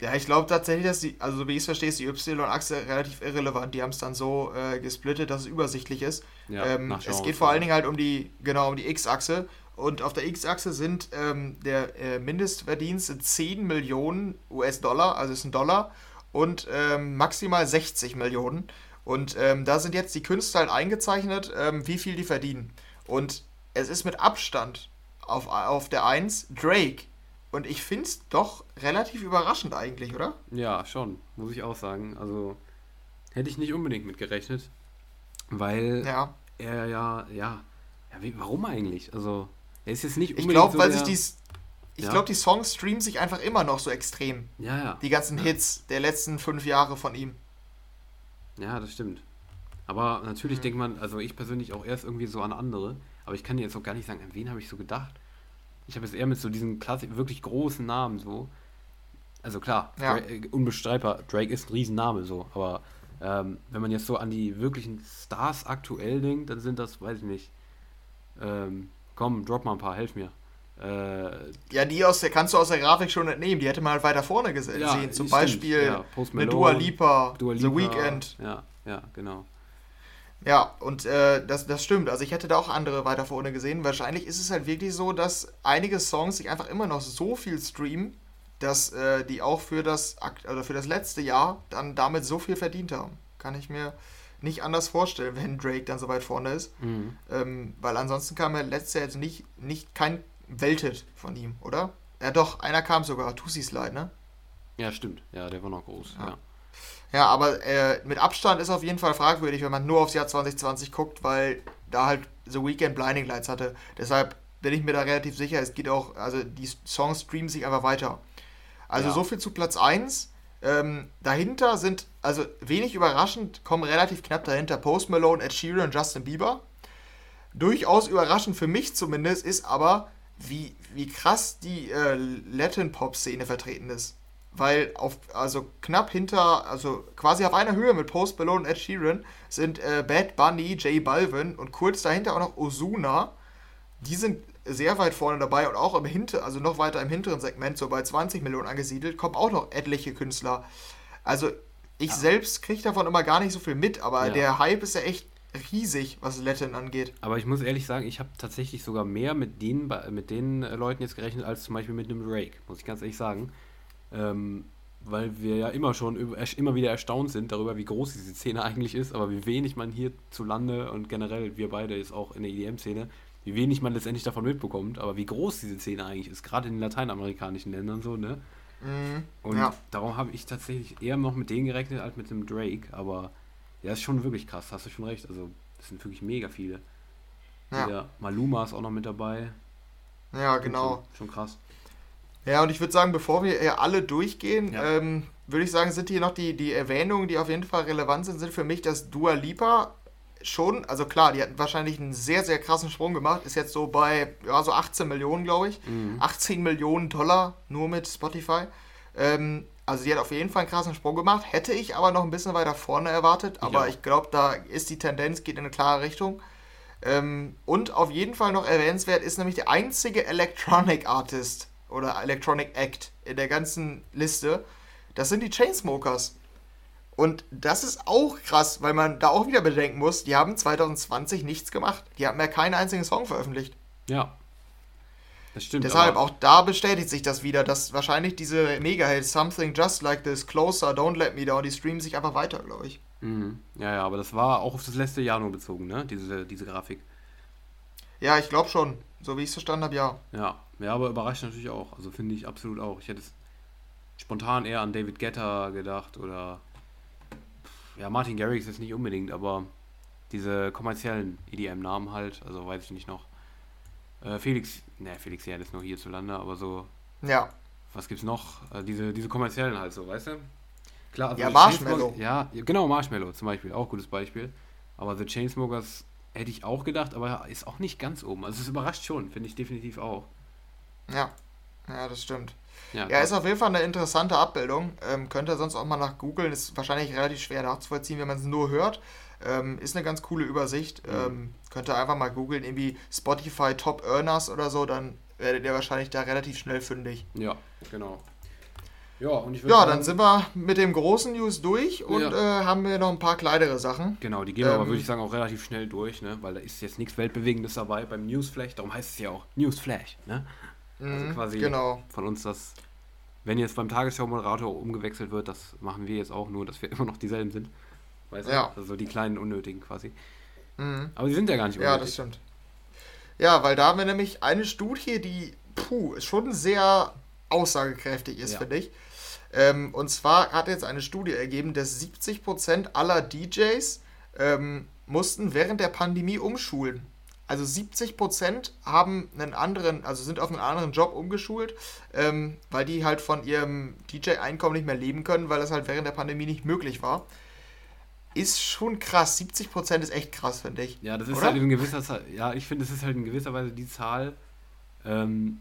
Ja, ich glaube tatsächlich, dass die, also wie ich es verstehe, ist die Y-Achse relativ irrelevant. Die haben es dann so äh, gesplittet, dass es übersichtlich ist. Ja, ähm, es geht vor allen Dingen halt um die, genau, um die X-Achse. Und auf der X-Achse sind ähm, der äh, Mindestverdienst 10 Millionen US-Dollar, also ist ein Dollar, und ähm, maximal 60 Millionen. Und ähm, da sind jetzt die Künstler halt eingezeichnet, ähm, wie viel die verdienen. Und es ist mit Abstand auf, auf der 1 Drake. Und ich finde es doch relativ überraschend eigentlich, oder? Ja, schon, muss ich auch sagen. Also hätte ich nicht unbedingt mit gerechnet. Weil ja. er ja, ja, ja wie, warum eigentlich? Also, er ist jetzt nicht unbedingt. Ich glaube, so weil sich dies. Ich ja. glaube, die Songs streamen sich einfach immer noch so extrem. Ja, ja. Die ganzen Hits der letzten fünf Jahre von ihm. Ja, das stimmt. Aber natürlich mhm. denkt man, also ich persönlich auch erst irgendwie so an andere, aber ich kann dir jetzt auch gar nicht sagen, an wen habe ich so gedacht. Ich habe jetzt eher mit so diesen klassisch, wirklich großen Namen so. Also klar, ja. Drake, äh, unbestreitbar, Drake ist ein Riesenname so, aber ähm, wenn man jetzt so an die wirklichen Stars aktuell denkt, dann sind das, weiß ich nicht. Ähm, komm, drop mal ein paar, helf mir. Äh, ja, die aus der kannst du aus der Grafik schon entnehmen. Die hätte man halt weiter vorne gesehen. Ja, Zum Beispiel ja, mit Dua Lipa, Dua Lipa, The Weeknd. Ja, ja, genau. Ja, und äh, das, das stimmt. Also ich hätte da auch andere weiter vorne gesehen. Wahrscheinlich ist es halt wirklich so, dass einige Songs sich einfach immer noch so viel streamen, dass äh, die auch für das, oder für das letzte Jahr dann damit so viel verdient haben. Kann ich mir nicht anders vorstellen, wenn Drake dann so weit vorne ist. Mhm. Ähm, weil ansonsten kam er letztes Jahr jetzt nicht, nicht kein Welted von ihm, oder? Ja, doch, einer kam sogar, Tussi Slide, ne? Ja, stimmt. Ja, der war noch groß, ja. Ja, ja aber äh, mit Abstand ist auf jeden Fall fragwürdig, wenn man nur aufs Jahr 2020 guckt, weil da halt The Weekend Blinding Lights hatte. Deshalb bin ich mir da relativ sicher, es geht auch, also die Songs streamen sich einfach weiter. Also ja. so viel zu Platz 1. Ähm, dahinter sind, also wenig überraschend, kommen relativ knapp dahinter Post Malone, Ed Sheeran und Justin Bieber. Durchaus überraschend für mich zumindest ist aber wie, wie krass die äh, Latin-Pop-Szene vertreten ist. Weil auf, also knapp hinter, also quasi auf einer Höhe mit Post Malone und Ed Sheeran sind äh, Bad Bunny, J Balvin und kurz dahinter auch noch Ozuna. Die sind sehr weit vorne dabei und auch im Hinter, also noch weiter im hinteren Segment, so bei 20 Millionen angesiedelt, kommen auch noch etliche Künstler. Also ich ja. selbst kriege davon immer gar nicht so viel mit, aber ja. der Hype ist ja echt riesig, was Latin angeht. Aber ich muss ehrlich sagen, ich habe tatsächlich sogar mehr mit denen, mit den äh, Leuten jetzt gerechnet, als zum Beispiel mit einem Drake, muss ich ganz ehrlich sagen. Ähm, weil wir ja immer schon immer wieder erstaunt sind darüber, wie groß diese Szene eigentlich ist, aber wie wenig man hierzulande und generell wir beide ist auch in der EDM-Szene, wie wenig man letztendlich davon mitbekommt, aber wie groß diese Szene eigentlich ist, gerade in den lateinamerikanischen Ländern so, ne? Mhm, und ja. darum habe ich tatsächlich eher noch mit denen gerechnet als mit dem Drake, aber ja, ist schon wirklich krass, hast du schon recht. Also, das sind wirklich mega viele. Ja. Der Maluma ist auch noch mit dabei. Ja, genau. Schon, schon krass. Ja, und ich würde sagen, bevor wir alle durchgehen, ja. ähm, würde ich sagen, sind hier noch die, die Erwähnungen, die auf jeden Fall relevant sind, sind für mich, dass Dua Lipa schon, also klar, die hatten wahrscheinlich einen sehr, sehr krassen Sprung gemacht, ist jetzt so bei, ja, so 18 Millionen, glaube ich. Mhm. 18 Millionen Dollar nur mit Spotify. Ähm, also sie hat auf jeden Fall einen krassen Sprung gemacht. Hätte ich aber noch ein bisschen weiter vorne erwartet. Aber ich, ich glaube, da ist die Tendenz, geht in eine klare Richtung. Ähm, und auf jeden Fall noch erwähnenswert ist nämlich der einzige Electronic Artist oder Electronic Act in der ganzen Liste, das sind die Chainsmokers. Und das ist auch krass, weil man da auch wieder bedenken muss, die haben 2020 nichts gemacht. Die haben ja keinen einzigen Song veröffentlicht. Ja. Das stimmt. Deshalb, auch da bestätigt sich das wieder, dass wahrscheinlich diese Mega-Hits, Something Just Like This, Closer, Don't Let Me Down, die streamen sich einfach weiter, glaube ich. Mhm. Ja, ja, aber das war auch auf das letzte Jahr nur bezogen, ne? Diese, diese Grafik. Ja, ich glaube schon. So wie ich es verstanden habe, ja. Ja, ja, aber überrascht natürlich auch. Also finde ich absolut auch. Ich hätte spontan eher an David Guetta gedacht oder ja, Martin Garrix jetzt nicht unbedingt, aber diese kommerziellen EDM-Namen halt, also weiß ich nicht noch. Äh, Felix, ne, Felix Jan ist nur hierzulande, aber so. Ja. Was gibt's noch? Äh, diese, diese kommerziellen halt so, weißt du? Klar, also ja, Marshmallow. Ja, genau, Marshmallow zum Beispiel, auch gutes Beispiel. Aber The Chainsmokers hätte ich auch gedacht, aber ist auch nicht ganz oben. Also es überrascht schon, finde ich definitiv auch. Ja, ja, das stimmt. Ja, ja ist auf jeden Fall eine interessante Abbildung. Ähm, könnt ihr sonst auch mal nach googeln. Ist wahrscheinlich relativ schwer nachzuvollziehen, wenn man es nur hört. Ähm, ist eine ganz coole Übersicht. Mhm. Ähm, könnt ihr einfach mal googeln, irgendwie Spotify Top Earners oder so, dann werdet ihr wahrscheinlich da relativ schnell fündig. Ja, genau. Ja, und ich ja dann sind wir mit dem großen News durch und ja. äh, haben wir noch ein paar kleinere Sachen. Genau, die gehen wir ähm, aber, würde ich sagen, auch relativ schnell durch, ne? weil da ist jetzt nichts Weltbewegendes dabei beim Newsflash. Darum heißt es ja auch Newsflash. Ne? Also mhm, quasi genau. von uns das, wenn jetzt beim Tagesschau-Moderator umgewechselt wird, das machen wir jetzt auch nur, dass wir immer noch dieselben sind. Weißt ja. du? Also die kleinen Unnötigen quasi. Mhm. Aber die sind ja gar nicht unnötig. Ja, das stimmt. Ja, weil da haben wir nämlich eine Studie, die, puh, schon sehr aussagekräftig ist, ja. finde ich. Ähm, und zwar hat jetzt eine Studie ergeben, dass 70% aller DJs ähm, mussten während der Pandemie umschulen. Also 70% haben einen anderen, also sind auf einen anderen Job umgeschult, ähm, weil die halt von ihrem DJ-Einkommen nicht mehr leben können, weil das halt während der Pandemie nicht möglich war. Ist schon krass. 70% ist echt krass, finde ich. Ja, das ist Oder? halt in gewisser Zahl, ja, ich finde, das ist halt in gewisser Weise die Zahl, ähm,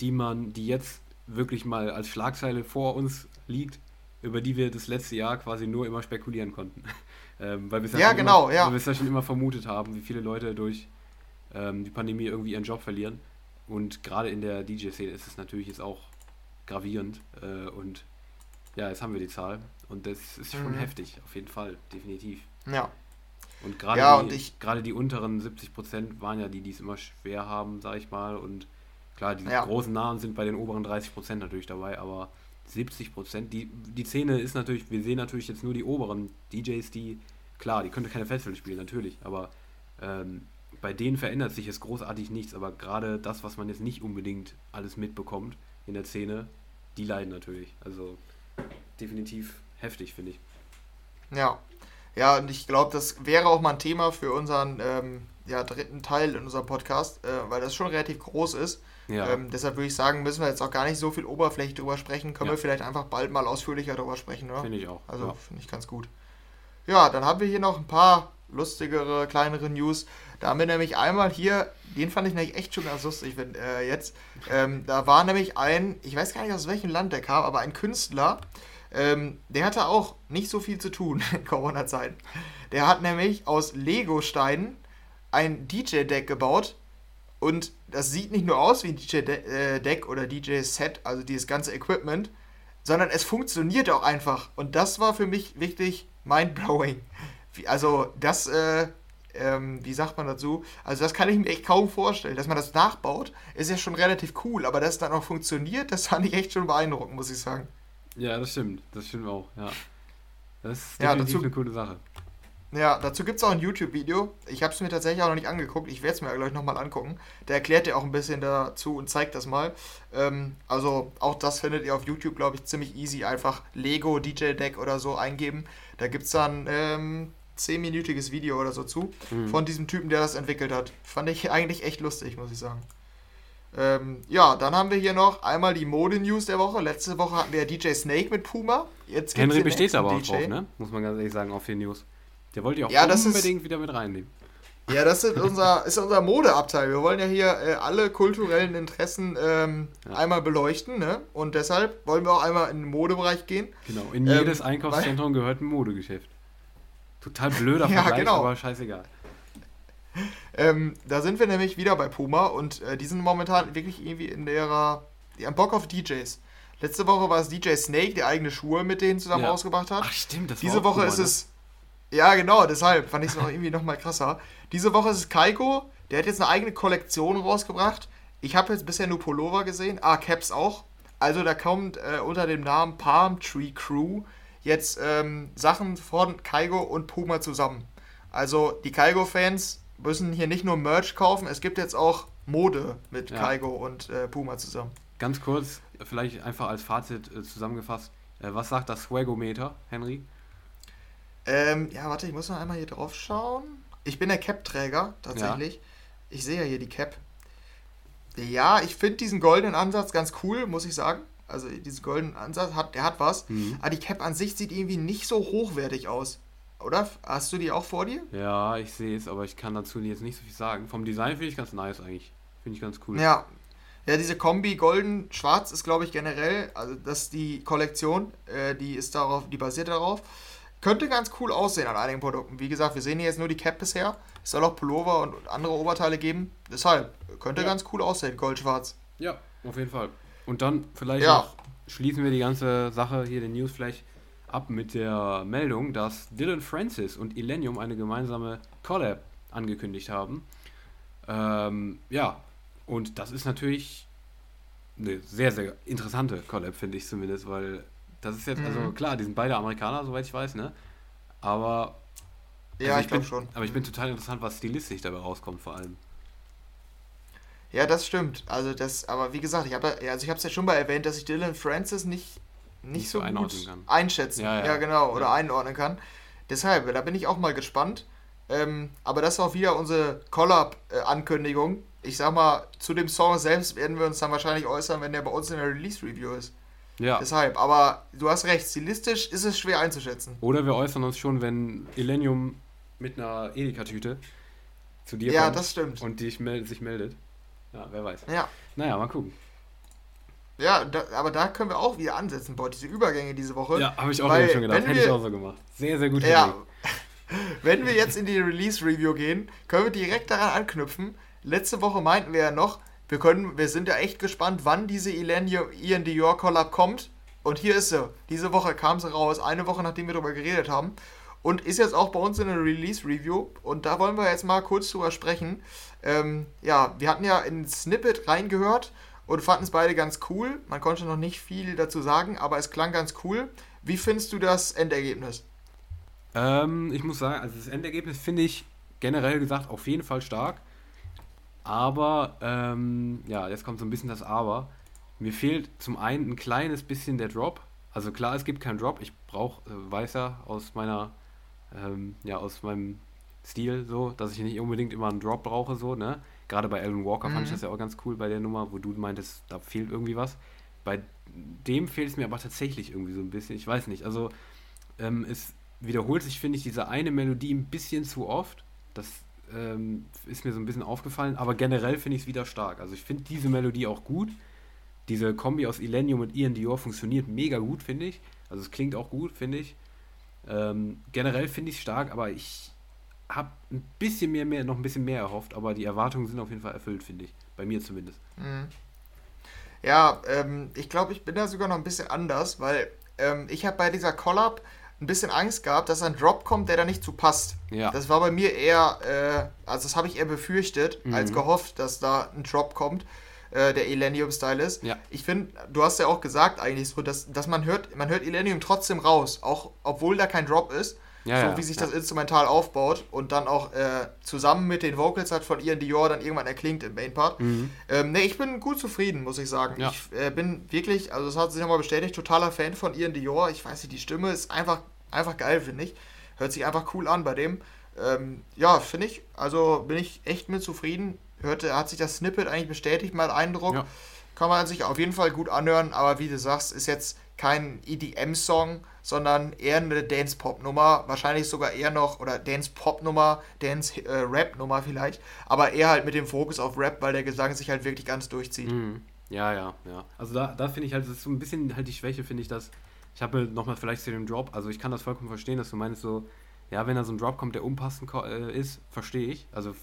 die man, die jetzt wirklich mal als Schlagzeile vor uns liegt, über die wir das letzte Jahr quasi nur immer spekulieren konnten. ähm, weil ja, ja genau, immer, ja. Weil wir es ja schon immer vermutet haben, wie viele Leute durch ähm, die Pandemie irgendwie ihren Job verlieren. Und gerade in der DJ-Szene ist es natürlich jetzt auch gravierend. Äh, und ja, jetzt haben wir die Zahl. Und das ist schon mhm. heftig, auf jeden Fall, definitiv. Ja. Und gerade ja, die, die unteren 70 Prozent waren ja die, die es immer schwer haben, sag ich mal. Und klar, die ja. großen Namen sind bei den oberen 30 Prozent natürlich dabei, aber 70 Prozent, die, die Szene ist natürlich, wir sehen natürlich jetzt nur die oberen DJs, die, klar, die können keine Festivals spielen, natürlich, aber ähm, bei denen verändert sich jetzt großartig nichts, aber gerade das, was man jetzt nicht unbedingt alles mitbekommt in der Szene, die leiden natürlich. Also definitiv heftig, finde ich. Ja. Ja, und ich glaube, das wäre auch mal ein Thema für unseren ähm, ja, dritten Teil in unserem Podcast, äh, weil das schon relativ groß ist. Ja. Ähm, deshalb würde ich sagen, müssen wir jetzt auch gar nicht so viel Oberfläche drüber sprechen. Können ja. wir vielleicht einfach bald mal ausführlicher drüber sprechen, oder? Finde ich auch. Also ja. finde ich ganz gut. Ja, dann haben wir hier noch ein paar lustigere, kleinere News. Da haben wir nämlich einmal hier, den fand ich nämlich echt schon ganz lustig wenn, äh, jetzt. Ähm, da war nämlich ein, ich weiß gar nicht aus welchem Land der kam, aber ein Künstler, ähm, der hatte auch nicht so viel zu tun in Corona-Zeiten. Der hat nämlich aus Lego-Steinen ein DJ-Deck gebaut und das sieht nicht nur aus wie ein DJ-Deck oder DJ-Set, also dieses ganze Equipment, sondern es funktioniert auch einfach. Und das war für mich wirklich mind-blowing. Also das, äh, ähm, wie sagt man dazu? Also das kann ich mir echt kaum vorstellen. Dass man das nachbaut, ist ja schon relativ cool, aber dass es dann auch funktioniert, das fand ich echt schon beeindruckend, muss ich sagen. Ja, das stimmt. Das stimmt auch, ja. Das ist definitiv ja, dazu, eine coole Sache. Ja, dazu gibt es auch ein YouTube-Video. Ich habe es mir tatsächlich auch noch nicht angeguckt. Ich werde es mir gleich nochmal angucken. Der erklärt ja auch ein bisschen dazu und zeigt das mal. Ähm, also auch das findet ihr auf YouTube, glaube ich, ziemlich easy. Einfach Lego DJ Deck oder so eingeben. Da gibt es dann ähm, 10-minütiges Video oder so zu mhm. von diesem Typen, der das entwickelt hat. Fand ich eigentlich echt lustig, muss ich sagen. Ähm, ja, dann haben wir hier noch einmal die Mode-News der Woche. Letzte Woche hatten wir DJ Snake mit Puma. Jetzt Henry besteht aber auch DJ. drauf, ne? Muss man ganz ehrlich sagen, auf den News. Der wollte ja auch ja, unbedingt ist, wieder mit reinnehmen. Ja, das ist unser, ist unser Modeabteil. Wir wollen ja hier äh, alle kulturellen Interessen ähm, ja. einmal beleuchten. Ne? Und deshalb wollen wir auch einmal in den Modebereich gehen. Genau, in jedes ähm, Einkaufszentrum weil, gehört ein Modegeschäft. Total blöder ja, Vergleich, genau. aber scheißegal. Ähm, da sind wir nämlich wieder bei Puma und äh, die sind momentan wirklich irgendwie in ihrer die haben Bock auf DJs. Letzte Woche war es DJ Snake, der eigene Schuhe mit denen zusammen ja. rausgebracht hat. Ach stimmt, das Diese Woche cool, ist es. Ja, genau, deshalb fand ich es noch irgendwie noch mal krasser. Diese Woche ist es Kaiko, der hat jetzt eine eigene Kollektion rausgebracht. Ich habe jetzt bisher nur Pullover gesehen, ah, Caps auch. Also da kommt äh, unter dem Namen Palm Tree Crew jetzt ähm, Sachen von Kaigo und Puma zusammen. Also die Kaigo-Fans müssen hier nicht nur Merch kaufen, es gibt jetzt auch Mode mit ja. Kaigo und äh, Puma zusammen. Ganz kurz, vielleicht einfach als Fazit äh, zusammengefasst, äh, was sagt das Swagometer, Henry? Ähm, ja, warte, ich muss noch einmal hier drauf schauen. Ich bin der Cap-Träger, tatsächlich. Ja. Ich sehe ja hier die Cap. Ja, ich finde diesen goldenen Ansatz ganz cool, muss ich sagen. Also diesen goldenen Ansatz, hat, der hat was. Mhm. Aber die Cap an sich sieht irgendwie nicht so hochwertig aus. Oder? Hast du die auch vor dir? Ja, ich sehe es, aber ich kann dazu jetzt nicht so viel sagen. Vom Design finde ich ganz nice eigentlich. Finde ich ganz cool. Ja. Ja, diese Kombi golden-schwarz ist, glaube ich, generell, also das ist die Kollektion, äh, die ist darauf, die basiert darauf. Könnte ganz cool aussehen an einigen Produkten. Wie gesagt, wir sehen hier jetzt nur die Cap bisher. Es soll auch Pullover und andere Oberteile geben. Deshalb, könnte ja. ganz cool aussehen, gold-schwarz. Ja, auf jeden Fall. Und dann vielleicht ja. schließen wir die ganze Sache hier, den News vielleicht ab mit der Meldung, dass Dylan Francis und Illenium eine gemeinsame Collab angekündigt haben. Ähm, ja, und das ist natürlich eine sehr, sehr interessante Collab, finde ich zumindest, weil das ist jetzt, also mhm. also klar, die sind beide Amerikaner, soweit ich weiß, ne? Aber. Ja, also ich, ich bin schon. Aber ich bin total interessant, was stilistisch dabei rauskommt, vor allem. Ja, das stimmt. Also das, aber wie gesagt, ich habe also ich habe es ja schon mal erwähnt, dass ich Dylan Francis nicht nicht, so, so gut kann. einschätzen, ja, ja. ja genau, oder ja. einordnen kann. Deshalb, da bin ich auch mal gespannt. Ähm, aber das ist auch wieder unsere Collab-Ankündigung. Ich sag mal, zu dem Song selbst werden wir uns dann wahrscheinlich äußern, wenn der bei uns in der Release-Review ist. Ja. Deshalb, aber du hast recht, stilistisch ist es schwer einzuschätzen. Oder wir äußern uns schon, wenn Illenium mit einer Edeka-Tüte zu dir ja, kommt das stimmt. und dich meld sich meldet. Ja, wer weiß. Ja. Naja, mal gucken. Ja, da, aber da können wir auch wieder ansetzen, boah, diese Übergänge diese Woche. Ja, habe ich auch schon gedacht. Hätte ich auch so gemacht. Sehr, sehr gut. Ja, wenn wir jetzt in die Release-Review gehen, können wir direkt daran anknüpfen. Letzte Woche meinten wir ja noch, wir, können, wir sind ja echt gespannt, wann diese Ian Dior Collab kommt. Und hier ist sie. Diese Woche kam sie raus, eine Woche nachdem wir darüber geredet haben. Und ist jetzt auch bei uns in der Release-Review. Und da wollen wir jetzt mal kurz drüber sprechen. Ähm, ja, wir hatten ja in Snippet reingehört und fanden es beide ganz cool. Man konnte noch nicht viel dazu sagen, aber es klang ganz cool. Wie findest du das Endergebnis? Ähm, ich muss sagen, also das Endergebnis finde ich generell gesagt auf jeden Fall stark. Aber, ähm, ja, jetzt kommt so ein bisschen das Aber. Mir fehlt zum einen ein kleines bisschen der Drop. Also klar, es gibt keinen Drop. Ich brauche, äh, weiß aus meiner, ähm, ja, aus meinem Stil so, dass ich nicht unbedingt immer einen Drop brauche, so, ne? Gerade bei Alan Walker mhm. fand ich mhm. das ja auch ganz cool bei der Nummer, wo du meintest, da fehlt irgendwie was. Bei dem fehlt es mir aber tatsächlich irgendwie so ein bisschen. Ich weiß nicht. Also, ähm, es wiederholt sich, finde ich, diese eine Melodie ein bisschen zu oft. Das ähm, ist mir so ein bisschen aufgefallen, aber generell finde ich es wieder stark. Also, ich finde diese Melodie auch gut. Diese Kombi aus Illenium und Ian Dior funktioniert mega gut, finde ich. Also, es klingt auch gut, finde ich. Ähm, generell finde ich es stark, aber ich habe ein bisschen mehr, mehr, noch ein bisschen mehr erhofft, aber die Erwartungen sind auf jeden Fall erfüllt, finde ich. Bei mir zumindest. Mhm. Ja, ähm, ich glaube, ich bin da sogar noch ein bisschen anders, weil ähm, ich habe bei dieser Collab ein bisschen Angst gehabt, dass ein Drop kommt, der da nicht zu passt. Ja. Das war bei mir eher, äh, also das habe ich eher befürchtet, mhm. als gehofft, dass da ein Drop kommt, äh, der Elenium-Style ist. Ja. Ich finde, du hast ja auch gesagt eigentlich so, dass, dass man hört, man hört Elenium trotzdem raus, auch obwohl da kein Drop ist. Ja, so ja, wie sich das Instrumental aufbaut und dann auch äh, zusammen mit den Vocals hat von Ian Dior dann irgendwann erklingt im Mainpart. Mhm. Ähm, ne, ich bin gut zufrieden, muss ich sagen. Ich äh, bin wirklich, also das hat sich nochmal bestätigt, totaler Fan von Ian Dior. Ich weiß nicht, die Stimme ist einfach, einfach geil, finde ich. Hört sich einfach cool an bei dem. Ähm, ja, finde ich. Also bin ich echt mit zufrieden. Hörte, hat sich das Snippet eigentlich bestätigt, mein Eindruck. Kann man sich auf jeden Fall gut anhören, aber wie du sagst, ist jetzt kein EDM-Song, sondern eher eine Dance-Pop-Nummer, wahrscheinlich sogar eher noch, oder Dance-Pop-Nummer, Dance-Rap-Nummer vielleicht, aber eher halt mit dem Fokus auf Rap, weil der Gesang sich halt wirklich ganz durchzieht. Mhm. Ja, ja, ja. Also da, da finde ich halt, das ist so ein bisschen halt die Schwäche, finde ich, dass, ich habe nochmal vielleicht zu dem Drop, also ich kann das vollkommen verstehen, dass du meinst so, ja, wenn da so ein Drop kommt, der unpassend äh, ist, verstehe ich, also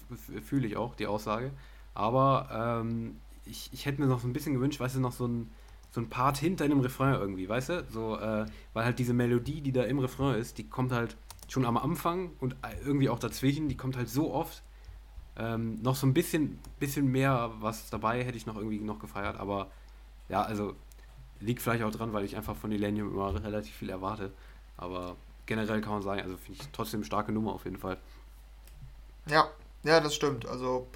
fühle ich auch die Aussage, aber ähm, ich, ich hätte mir noch so ein bisschen gewünscht, weißt du, noch so ein, so ein Part hinter dem Refrain irgendwie, weißt du? So, äh, weil halt diese Melodie, die da im Refrain ist, die kommt halt schon am Anfang und irgendwie auch dazwischen, die kommt halt so oft. Ähm, noch so ein bisschen, bisschen mehr was dabei hätte ich noch irgendwie noch gefeiert, aber ja, also liegt vielleicht auch dran, weil ich einfach von Millennium immer relativ viel erwarte. Aber generell kann man sagen, also finde ich trotzdem eine starke Nummer auf jeden Fall. Ja, ja, das stimmt. Also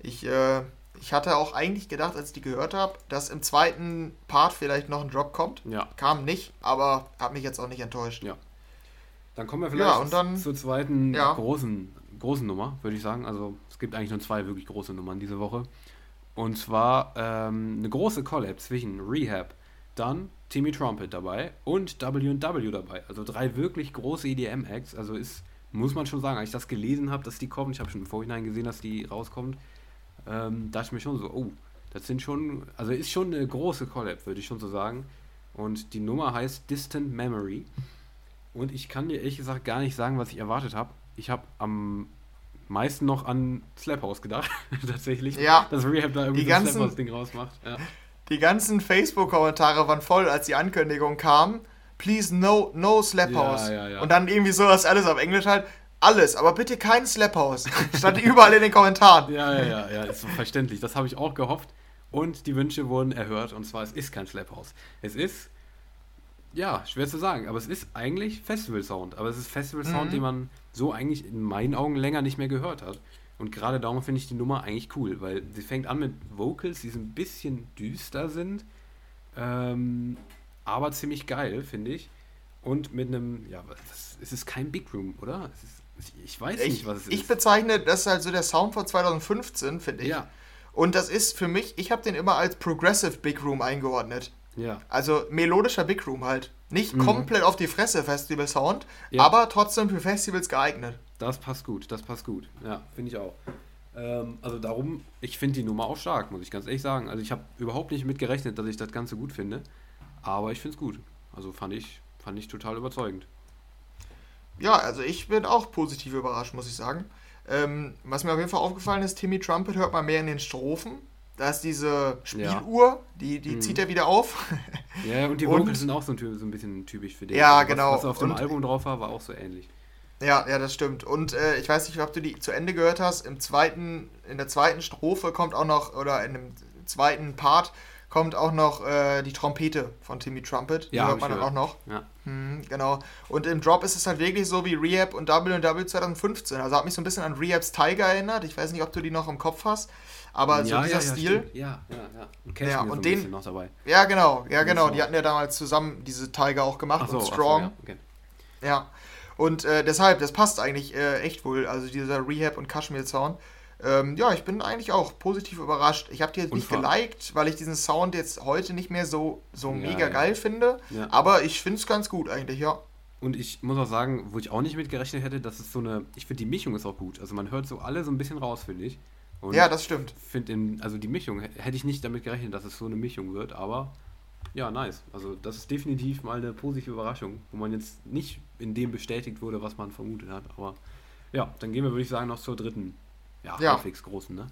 ich, äh, ich hatte auch eigentlich gedacht, als ich die gehört habe, dass im zweiten Part vielleicht noch ein Drop kommt. Ja. Kam nicht, aber hat mich jetzt auch nicht enttäuscht. Ja. Dann kommen wir vielleicht ja, und dann, zur zweiten ja. großen, großen Nummer, würde ich sagen. Also es gibt eigentlich nur zwei wirklich große Nummern diese Woche. Und zwar ähm, eine große Collab zwischen Rehab, dann Timmy Trumpet dabei und W&W dabei. Also drei wirklich große EDM-Acts. Also ist, muss man schon sagen, als ich das gelesen habe, dass die kommen, ich habe schon im Vorhinein gesehen, dass die rauskommt, ähm, dachte ich mir schon so, oh, das sind schon, also ist schon eine große Collab, würde ich schon so sagen. Und die Nummer heißt Distant Memory. Und ich kann dir ehrlich gesagt gar nicht sagen, was ich erwartet habe. Ich habe am meisten noch an Slap House gedacht, tatsächlich. Ja. Dass Rehab da irgendwie die ganzen, Slap House-Ding rausmacht. Ja. Die ganzen Facebook-Kommentare waren voll, als die Ankündigung kam. Please no, no Slap House. Ja, ja, ja. Und dann irgendwie sowas alles auf Englisch halt. Alles, aber bitte kein Slap House. Stand überall in den Kommentaren. Ja, ja, ja, ja, ist verständlich. Das habe ich auch gehofft. Und die Wünsche wurden erhört. Und zwar, es ist kein Slap House. Es ist ja, schwer zu sagen, aber es ist eigentlich Festival-Sound. Aber es ist Festival-Sound, mhm. den man so eigentlich in meinen Augen länger nicht mehr gehört hat. Und gerade darum finde ich die Nummer eigentlich cool, weil sie fängt an mit Vocals, die so ein bisschen düster sind, ähm, aber ziemlich geil, finde ich. Und mit einem, ja, das, es ist kein Big Room, oder? Ist, ich weiß ich, nicht, was es ist. Ich bezeichne, das halt so der Sound von 2015, finde ich. Ja. Und das ist für mich, ich habe den immer als Progressive Big Room eingeordnet. Ja. Also melodischer Big Room halt. Nicht mhm. komplett auf die Fresse Festival Sound, ja. aber trotzdem für Festivals geeignet. Das passt gut, das passt gut. Ja, finde ich auch. Ähm, also darum, ich finde die Nummer auch stark, muss ich ganz ehrlich sagen. Also ich habe überhaupt nicht mitgerechnet, dass ich das Ganze gut finde, aber ich finde es gut. Also fand ich, fand ich total überzeugend. Ja, also ich bin auch positiv überrascht, muss ich sagen. Ähm, was mir auf jeden Fall aufgefallen ist, Timmy Trumpet hört man mehr in den Strophen. Da ist diese Spieluhr, ja. die, die mhm. zieht er wieder auf. Ja, und die Vocals sind auch so ein, so ein bisschen typisch für den. Ja, also, genau. Was auf dem und, Album drauf war, war auch so ähnlich. Ja, ja, das stimmt. Und äh, ich weiß nicht, ob du die zu Ende gehört hast. Im zweiten, in der zweiten Strophe kommt auch noch, oder in dem zweiten Part kommt auch noch äh, die Trompete von Timmy Trumpet. Die ja, hört man dann auch noch. Ja. Mhm, genau. Und im Drop ist es halt wirklich so wie Rehab und WW 2015. Also hat mich so ein bisschen an Rehabs Tiger erinnert. Ich weiß nicht, ob du die noch im Kopf hast. Aber so ja, dieser ja, Stil. Stimmt. Ja, ja, ja. Und Cashmere ja, und so den, noch dabei. Ja, genau, ja, genau. Die hatten ja damals zusammen diese Tiger auch gemacht so, und Strong. So, ja. Okay. ja. Und äh, deshalb, das passt eigentlich äh, echt wohl. Also dieser Rehab und Kashmir Sound. Ähm, ja, ich bin eigentlich auch positiv überrascht. Ich habe die jetzt nicht geliked, weil ich diesen Sound jetzt heute nicht mehr so, so mega geil finde. Aber ich finde es ganz gut eigentlich, ja. Und ich muss auch sagen, wo ich auch nicht mitgerechnet hätte, dass es so eine. Ich finde, die Mischung ist auch gut. Also man hört so alle so ein bisschen raus, finde ich. Und ja, das stimmt. Finde also die Mischung, hätte ich nicht damit gerechnet, dass es so eine Mischung wird, aber ja, nice. Also das ist definitiv mal eine positive Überraschung, wo man jetzt nicht in dem bestätigt wurde, was man vermutet hat. Aber ja, dann gehen wir, würde ich sagen, noch zur dritten, ja, ja. halbwegs großen, ne?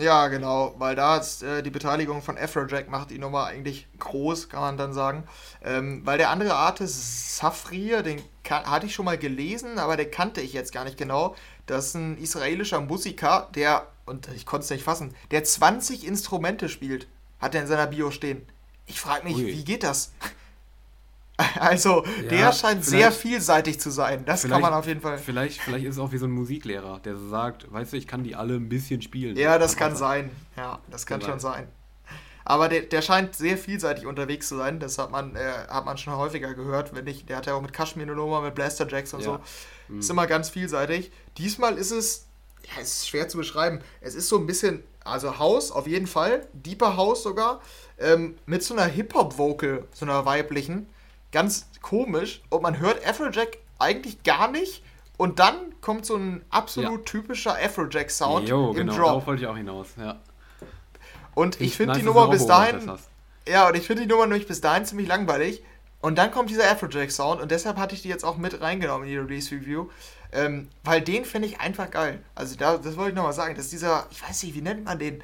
Ja, genau, weil da ist äh, die Beteiligung von Afrojack macht die Nummer eigentlich groß, kann man dann sagen. Ähm, weil der andere Artist Safri, den hatte ich schon mal gelesen, aber den kannte ich jetzt gar nicht genau. Das ist ein israelischer Musiker, der, und ich konnte es nicht fassen, der 20 Instrumente spielt, hat er in seiner Bio stehen. Ich frage mich, Ui. wie geht das? Also, ja, der scheint sehr vielseitig zu sein. Das kann man auf jeden Fall. Vielleicht, vielleicht ist es auch wie so ein Musiklehrer, der so sagt, weißt du, ich kann die alle ein bisschen spielen. Ja, das kann sein. Ja, das kann schon sein. Aber der, der scheint sehr vielseitig unterwegs zu sein. Das hat man, äh, hat man schon häufiger gehört. Wenn nicht, der hat ja auch mit Kashmir eine Nummer, mit Blaster Jacks und ja. so. Mhm. Ist immer ganz vielseitig. Diesmal ist es, ja, es ist schwer zu beschreiben. Es ist so ein bisschen, also House auf jeden Fall, Deeper House sogar, ähm, mit so einer Hip-Hop-Vocal, so einer weiblichen. Ganz komisch. Und man hört Afrojack eigentlich gar nicht. Und dann kommt so ein absolut ja. typischer Afrojack-Sound im genau, Drop. Darauf wollte ich auch hinaus, ja. Und ich finde nice, die Nummer bis dahin. Ja, und ich finde die Nummer nämlich bis dahin ziemlich langweilig. Und dann kommt dieser Afrojack-Sound und deshalb hatte ich die jetzt auch mit reingenommen in die Release-Review. Ähm, weil den finde ich einfach geil. Also da, das wollte ich nochmal sagen. Das ist dieser, ich weiß nicht, wie nennt man den?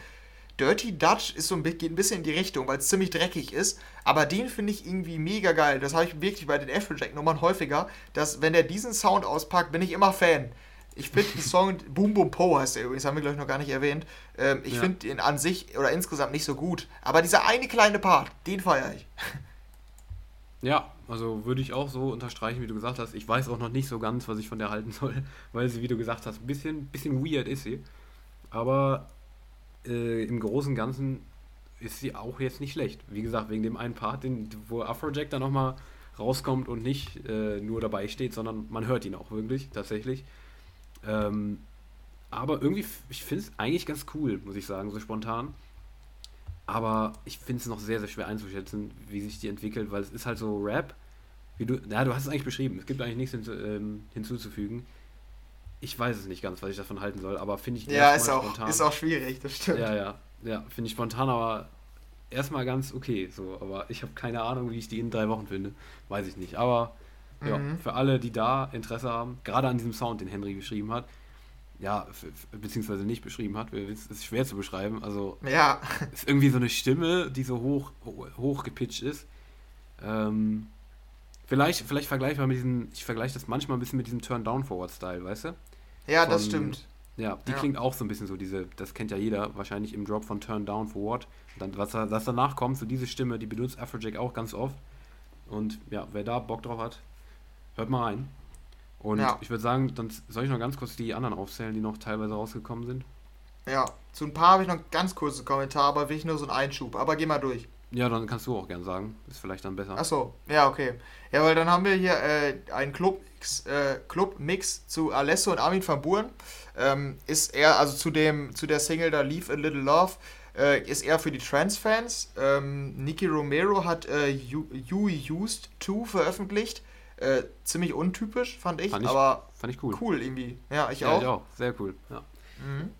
Dirty Dutch ist so ein, geht ein bisschen in die Richtung, weil es ziemlich dreckig ist. Aber den finde ich irgendwie mega geil. Das habe ich wirklich bei den Afrojack-Nummern häufiger, dass wenn er diesen Sound auspackt, bin ich immer Fan. Ich finde den Song Boom Boom Po heißt der übrigens, haben wir glaube ich noch gar nicht erwähnt. Ähm, ich ja. finde ihn an sich oder insgesamt nicht so gut. Aber dieser eine kleine Part, den feiere ich. Ja, also würde ich auch so unterstreichen, wie du gesagt hast. Ich weiß auch noch nicht so ganz, was ich von der halten soll, weil sie, wie du gesagt hast, ein bisschen, bisschen weird ist sie. Aber äh, im Großen und Ganzen ist sie auch jetzt nicht schlecht. Wie gesagt, wegen dem einen Part, den, wo Afrojack dann nochmal rauskommt und nicht äh, nur dabei steht, sondern man hört ihn auch wirklich, tatsächlich. Ähm, aber irgendwie, ich finde es eigentlich ganz cool, muss ich sagen, so spontan. Aber ich finde es noch sehr, sehr schwer einzuschätzen, wie sich die entwickelt, weil es ist halt so Rap. Wie du, ja, du hast es eigentlich beschrieben. Es gibt eigentlich nichts hinzu, ähm, hinzuzufügen. Ich weiß es nicht ganz, was ich davon halten soll, aber finde ich ja, ist auch, spontan. ist auch schwierig, das stimmt. Ja, ja, ja, finde ich spontan, aber erstmal ganz okay. So, aber ich habe keine Ahnung, wie ich die in drei Wochen finde. Weiß ich nicht. Aber ja, mhm. für alle, die da Interesse haben, gerade an diesem Sound, den Henry geschrieben hat, ja, beziehungsweise nicht beschrieben hat, es ist schwer zu beschreiben. Also ja. ist irgendwie so eine Stimme, die so hoch, hoch gepitcht ist. Ähm, vielleicht, vielleicht vergleichbar mit diesem, ich vergleiche das manchmal ein bisschen mit diesem Turn-Down-Forward-Style, weißt du? Ja, von, das stimmt. Ja, die ja. klingt auch so ein bisschen so, diese, das kennt ja jeder, wahrscheinlich im Drop von Turn Down Forward. Dann, was, was danach kommt, so diese Stimme, die benutzt Afrojack auch ganz oft. Und ja, wer da Bock drauf hat, hört mal rein. Und ja. ich würde sagen, dann soll ich noch ganz kurz die anderen aufzählen, die noch teilweise rausgekommen sind. Ja, zu ein paar habe ich noch ganz kurze Kommentare, aber will ich nur so einen Einschub. Aber geh mal durch. Ja, dann kannst du auch gern sagen. Ist vielleicht dann besser. Achso, ja, okay. Ja, weil dann haben wir hier äh, einen Clubmix äh, Club zu Alesso und Armin van Buren. Ähm, ist er, also zu, dem, zu der Single da Leave a Little Love, äh, ist er für die Trans-Fans. Ähm, Nicky Romero hat äh, You, you Used To veröffentlicht. Äh, ziemlich untypisch, fand ich, fand ich, aber fand ich cool. Cool irgendwie. Ja, ich ja, auch. Ich auch. Sehr cool. Ja. Mhm.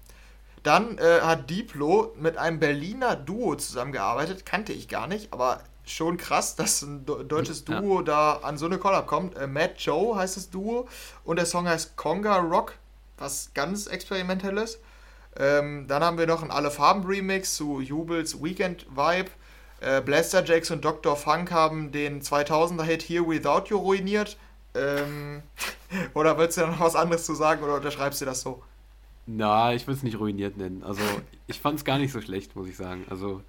Dann äh, hat Diplo mit einem Berliner Duo zusammengearbeitet. Kannte ich gar nicht, aber schon krass, dass ein deutsches Duo ja. da an so eine Collab kommt. Äh, Matt Joe heißt das Duo und der Song heißt Conga Rock, was ganz experimentelles. Ähm, dann haben wir noch einen Alle Farben Remix zu Jubels Weekend Vibe. Äh, Blaster Jacks und Dr. Funk haben den 2000er-Hit Here Without You ruiniert. Ähm, oder willst du da noch was anderes zu sagen oder unterschreibst du das so? Na, ich würde es nicht ruiniert nennen. Also, ich fand es gar nicht so schlecht, muss ich sagen. Also,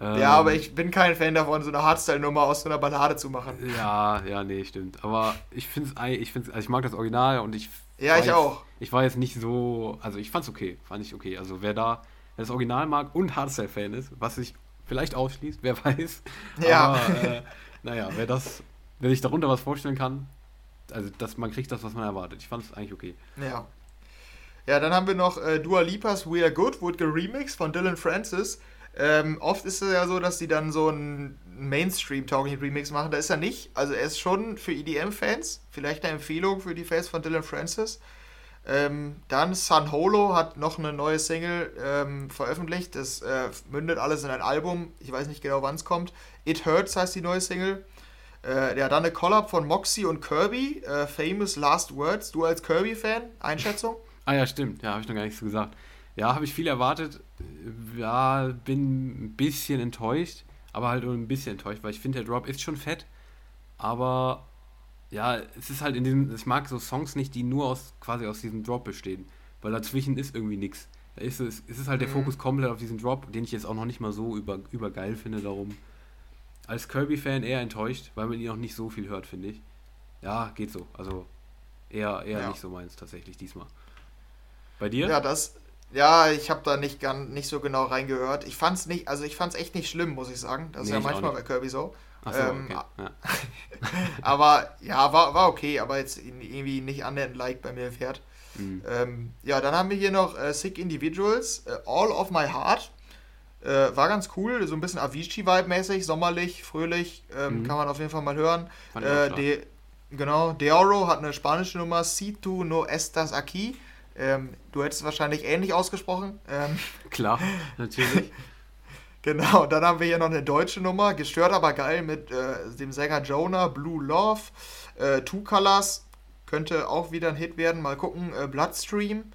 ähm, ja, aber ich bin kein Fan davon, so eine Hardstyle-Nummer aus so einer Ballade zu machen. Ja, ja, nee, stimmt. Aber ich finde es, ich, find's, also ich mag das Original und ich. Ja, ich jetzt, auch. Ich war jetzt nicht so, also ich fand es okay, fand ich okay. Also wer da wer das Original mag und Hardstyle-Fan ist, was sich vielleicht ausschließt, wer weiß. Ja. Aber, äh, naja, wer das, wer sich darunter was vorstellen kann, also dass man kriegt das, was man erwartet. Ich fand es eigentlich okay. Ja. Ja, dann haben wir noch äh, Dua Lipas We Are Good, wurde geremixed von Dylan Francis. Ähm, oft ist es ja so, dass die dann so einen Mainstream-tauglichen Remix machen. Da ist er nicht. Also er ist schon für EDM-Fans. Vielleicht eine Empfehlung für die Fans von Dylan Francis. Ähm, dann Sun Holo hat noch eine neue Single ähm, veröffentlicht. Das äh, mündet alles in ein Album. Ich weiß nicht genau, wann es kommt. It Hurts heißt die neue Single. Äh, ja, dann eine Collab von Moxie und Kirby. Äh, Famous Last Words. Du als Kirby-Fan, Einschätzung? Ah ja, stimmt. Ja, habe ich noch gar nichts gesagt. Ja, habe ich viel erwartet. Ja, bin ein bisschen enttäuscht. Aber halt nur ein bisschen enttäuscht, weil ich finde, der Drop ist schon fett. Aber ja, es ist halt in diesem, ich mag so Songs nicht, die nur aus quasi aus diesem Drop bestehen, weil dazwischen ist irgendwie nichts. Da ist es, es ist halt der mhm. Fokus komplett auf diesen Drop, den ich jetzt auch noch nicht mal so über, über geil finde, darum als Kirby-Fan eher enttäuscht, weil man ihn auch nicht so viel hört, finde ich. Ja, geht so. Also eher, eher ja. nicht so meins tatsächlich diesmal. Bei dir? Ja, das, ja, ich habe da nicht, nicht so genau reingehört. Ich fand's nicht, also ich fand's echt nicht schlimm, muss ich sagen. Das nee, ist ja manchmal bei Kirby so. Ach so, ähm, okay. ja. aber ja, war, war okay, aber jetzt irgendwie nicht annähernd like bei mir fährt. Mhm. Ähm, ja, dann haben wir hier noch äh, Sick Individuals, äh, All of My Heart. Äh, war ganz cool, so ein bisschen Avicii-Vibe-mäßig, sommerlich, fröhlich, ähm, mhm. kann man auf jeden Fall mal hören. Äh, de, genau, Deoro hat eine spanische Nummer, Si tu no estas aquí. Ähm, du hättest es wahrscheinlich ähnlich ausgesprochen. Ähm, Klar, natürlich. Genau, dann haben wir hier noch eine deutsche Nummer, gestört aber geil mit äh, dem Sänger Jonah, Blue Love, äh, Two Colors, könnte auch wieder ein Hit werden, mal gucken, äh, Bloodstream.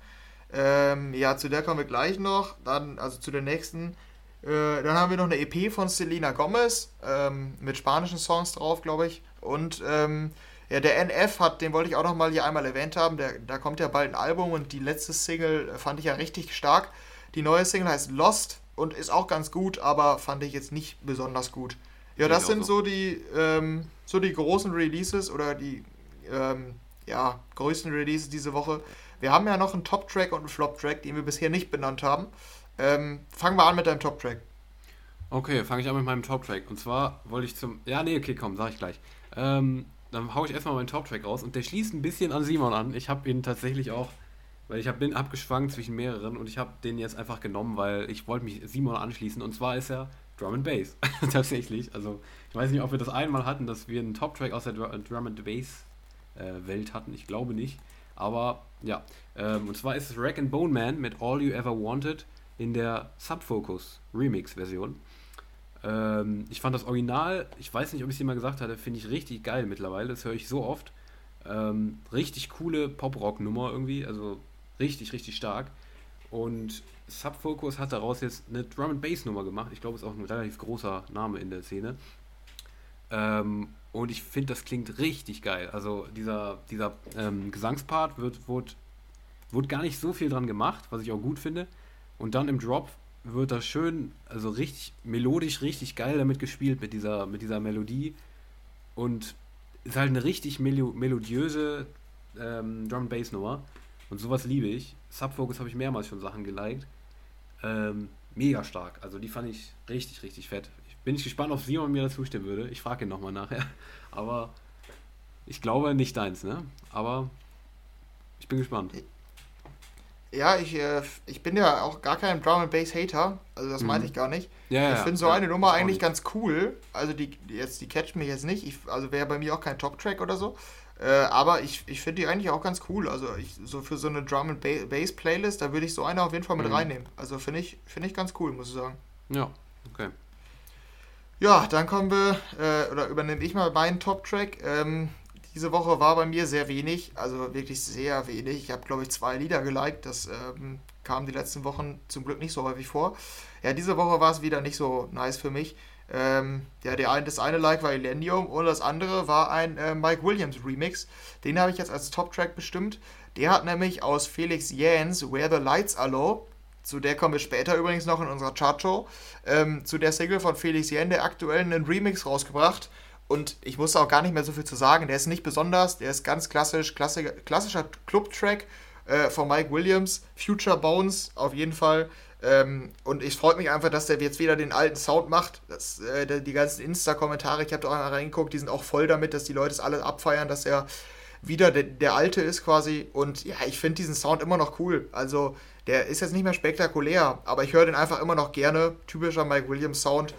Ähm, ja, zu der kommen wir gleich noch. Dann, also zu der nächsten. Äh, dann haben wir noch eine EP von Selena Gomez ähm, mit spanischen Songs drauf, glaube ich. Und ähm, ja, der NF hat, den wollte ich auch noch mal hier einmal erwähnt haben. Der, da kommt ja bald ein Album und die letzte Single fand ich ja richtig stark. Die neue Single heißt Lost und ist auch ganz gut, aber fand ich jetzt nicht besonders gut. Ja, das sind so die, ähm, so die großen Releases oder die ähm, ja, größten Releases diese Woche. Wir haben ja noch einen Top-Track und einen Flop-Track, den wir bisher nicht benannt haben. Ähm, fangen wir an mit deinem Top-Track. Okay, fange ich an mit meinem Top-Track. Und zwar wollte ich zum. Ja, nee, okay, komm, sag ich gleich. Ähm, dann haue ich erstmal meinen Top-Track raus und der schließt ein bisschen an Simon an. Ich habe ihn tatsächlich auch, weil ich hab, bin abgeschwankt zwischen mehreren und ich habe den jetzt einfach genommen, weil ich wollte mich Simon anschließen und zwar ist er Drum and Bass. tatsächlich. Also, ich weiß nicht, ob wir das einmal hatten, dass wir einen Top-Track aus der Drum and Bass äh, Welt hatten. Ich glaube nicht. Aber ja, ähm, und zwar ist es Rack and Bone Man mit All You Ever Wanted in der Subfocus Remix-Version. Ähm, ich fand das Original, ich weiß nicht, ob ich es dir mal gesagt hatte, finde ich richtig geil mittlerweile. Das höre ich so oft. Ähm, richtig coole Pop-Rock-Nummer irgendwie, also richtig, richtig stark. Und Subfocus hat daraus jetzt eine Drum and Bass Nummer gemacht. Ich glaube, ist auch ein relativ großer Name in der Szene. Ähm, und ich finde, das klingt richtig geil. Also dieser, dieser ähm, Gesangspart wird, wird, wird gar nicht so viel dran gemacht, was ich auch gut finde. Und dann im Drop wird das schön, also richtig melodisch, richtig geil damit gespielt mit dieser, mit dieser Melodie. Und ist halt eine richtig melo melodiöse ähm, Drum Bass Nummer. Und sowas liebe ich. Subfocus habe ich mehrmals schon Sachen geliked. Ähm, mega stark. Also die fand ich richtig, richtig fett. Bin ich gespannt, ob Simon mir dazu stimmen würde. Ich frage ihn nochmal nachher. Aber ich glaube nicht deins, ne? Aber ich bin gespannt. Ja, ich, äh, ich bin ja auch gar kein Drum and Bass Hater, also das mhm. meinte ich gar nicht. Ja, ich finde so ja, eine Nummer eigentlich ganz cool. Also die jetzt die catcht mich jetzt nicht. Ich, also wäre bei mir auch kein Top Track oder so. Äh, aber ich, ich finde die eigentlich auch ganz cool. Also ich, so für so eine Drum and Bass Playlist, da würde ich so eine auf jeden Fall mit mhm. reinnehmen. Also finde ich, finde ich ganz cool, muss ich sagen. Ja, okay. Ja, dann kommen wir, äh, oder übernehme ich mal meinen Top-Track. Ähm, diese Woche war bei mir sehr wenig, also wirklich sehr wenig. Ich habe, glaube ich, zwei Lieder geliked. Das ähm, kam die letzten Wochen zum Glück nicht so häufig vor. Ja, diese Woche war es wieder nicht so nice für mich. Ähm, ja, der das eine Like war Elenium und das andere war ein äh, Mike Williams Remix. Den habe ich jetzt als Top-Track bestimmt. Der hat nämlich aus Felix Jans Where the Lights Are Low zu der kommen wir später übrigens noch in unserer Chartshow. Ähm, zu der Single von Felix Yen, der aktuell einen Remix rausgebracht. Und ich muss auch gar nicht mehr so viel zu sagen. Der ist nicht besonders, der ist ganz klassisch, klassischer, klassischer Club-Track äh, von Mike Williams. Future Bones auf jeden Fall. Ähm, und ich freue mich einfach, dass der jetzt wieder den alten Sound macht. Das, äh, die ganzen Insta-Kommentare, ich habe da auch mal reingeguckt, die sind auch voll damit, dass die Leute es alle abfeiern, dass er wieder der, der alte ist quasi. Und ja, ich finde diesen Sound immer noch cool. Also der ist jetzt nicht mehr spektakulär, aber ich höre den einfach immer noch gerne. Typischer Mike Williams Sound.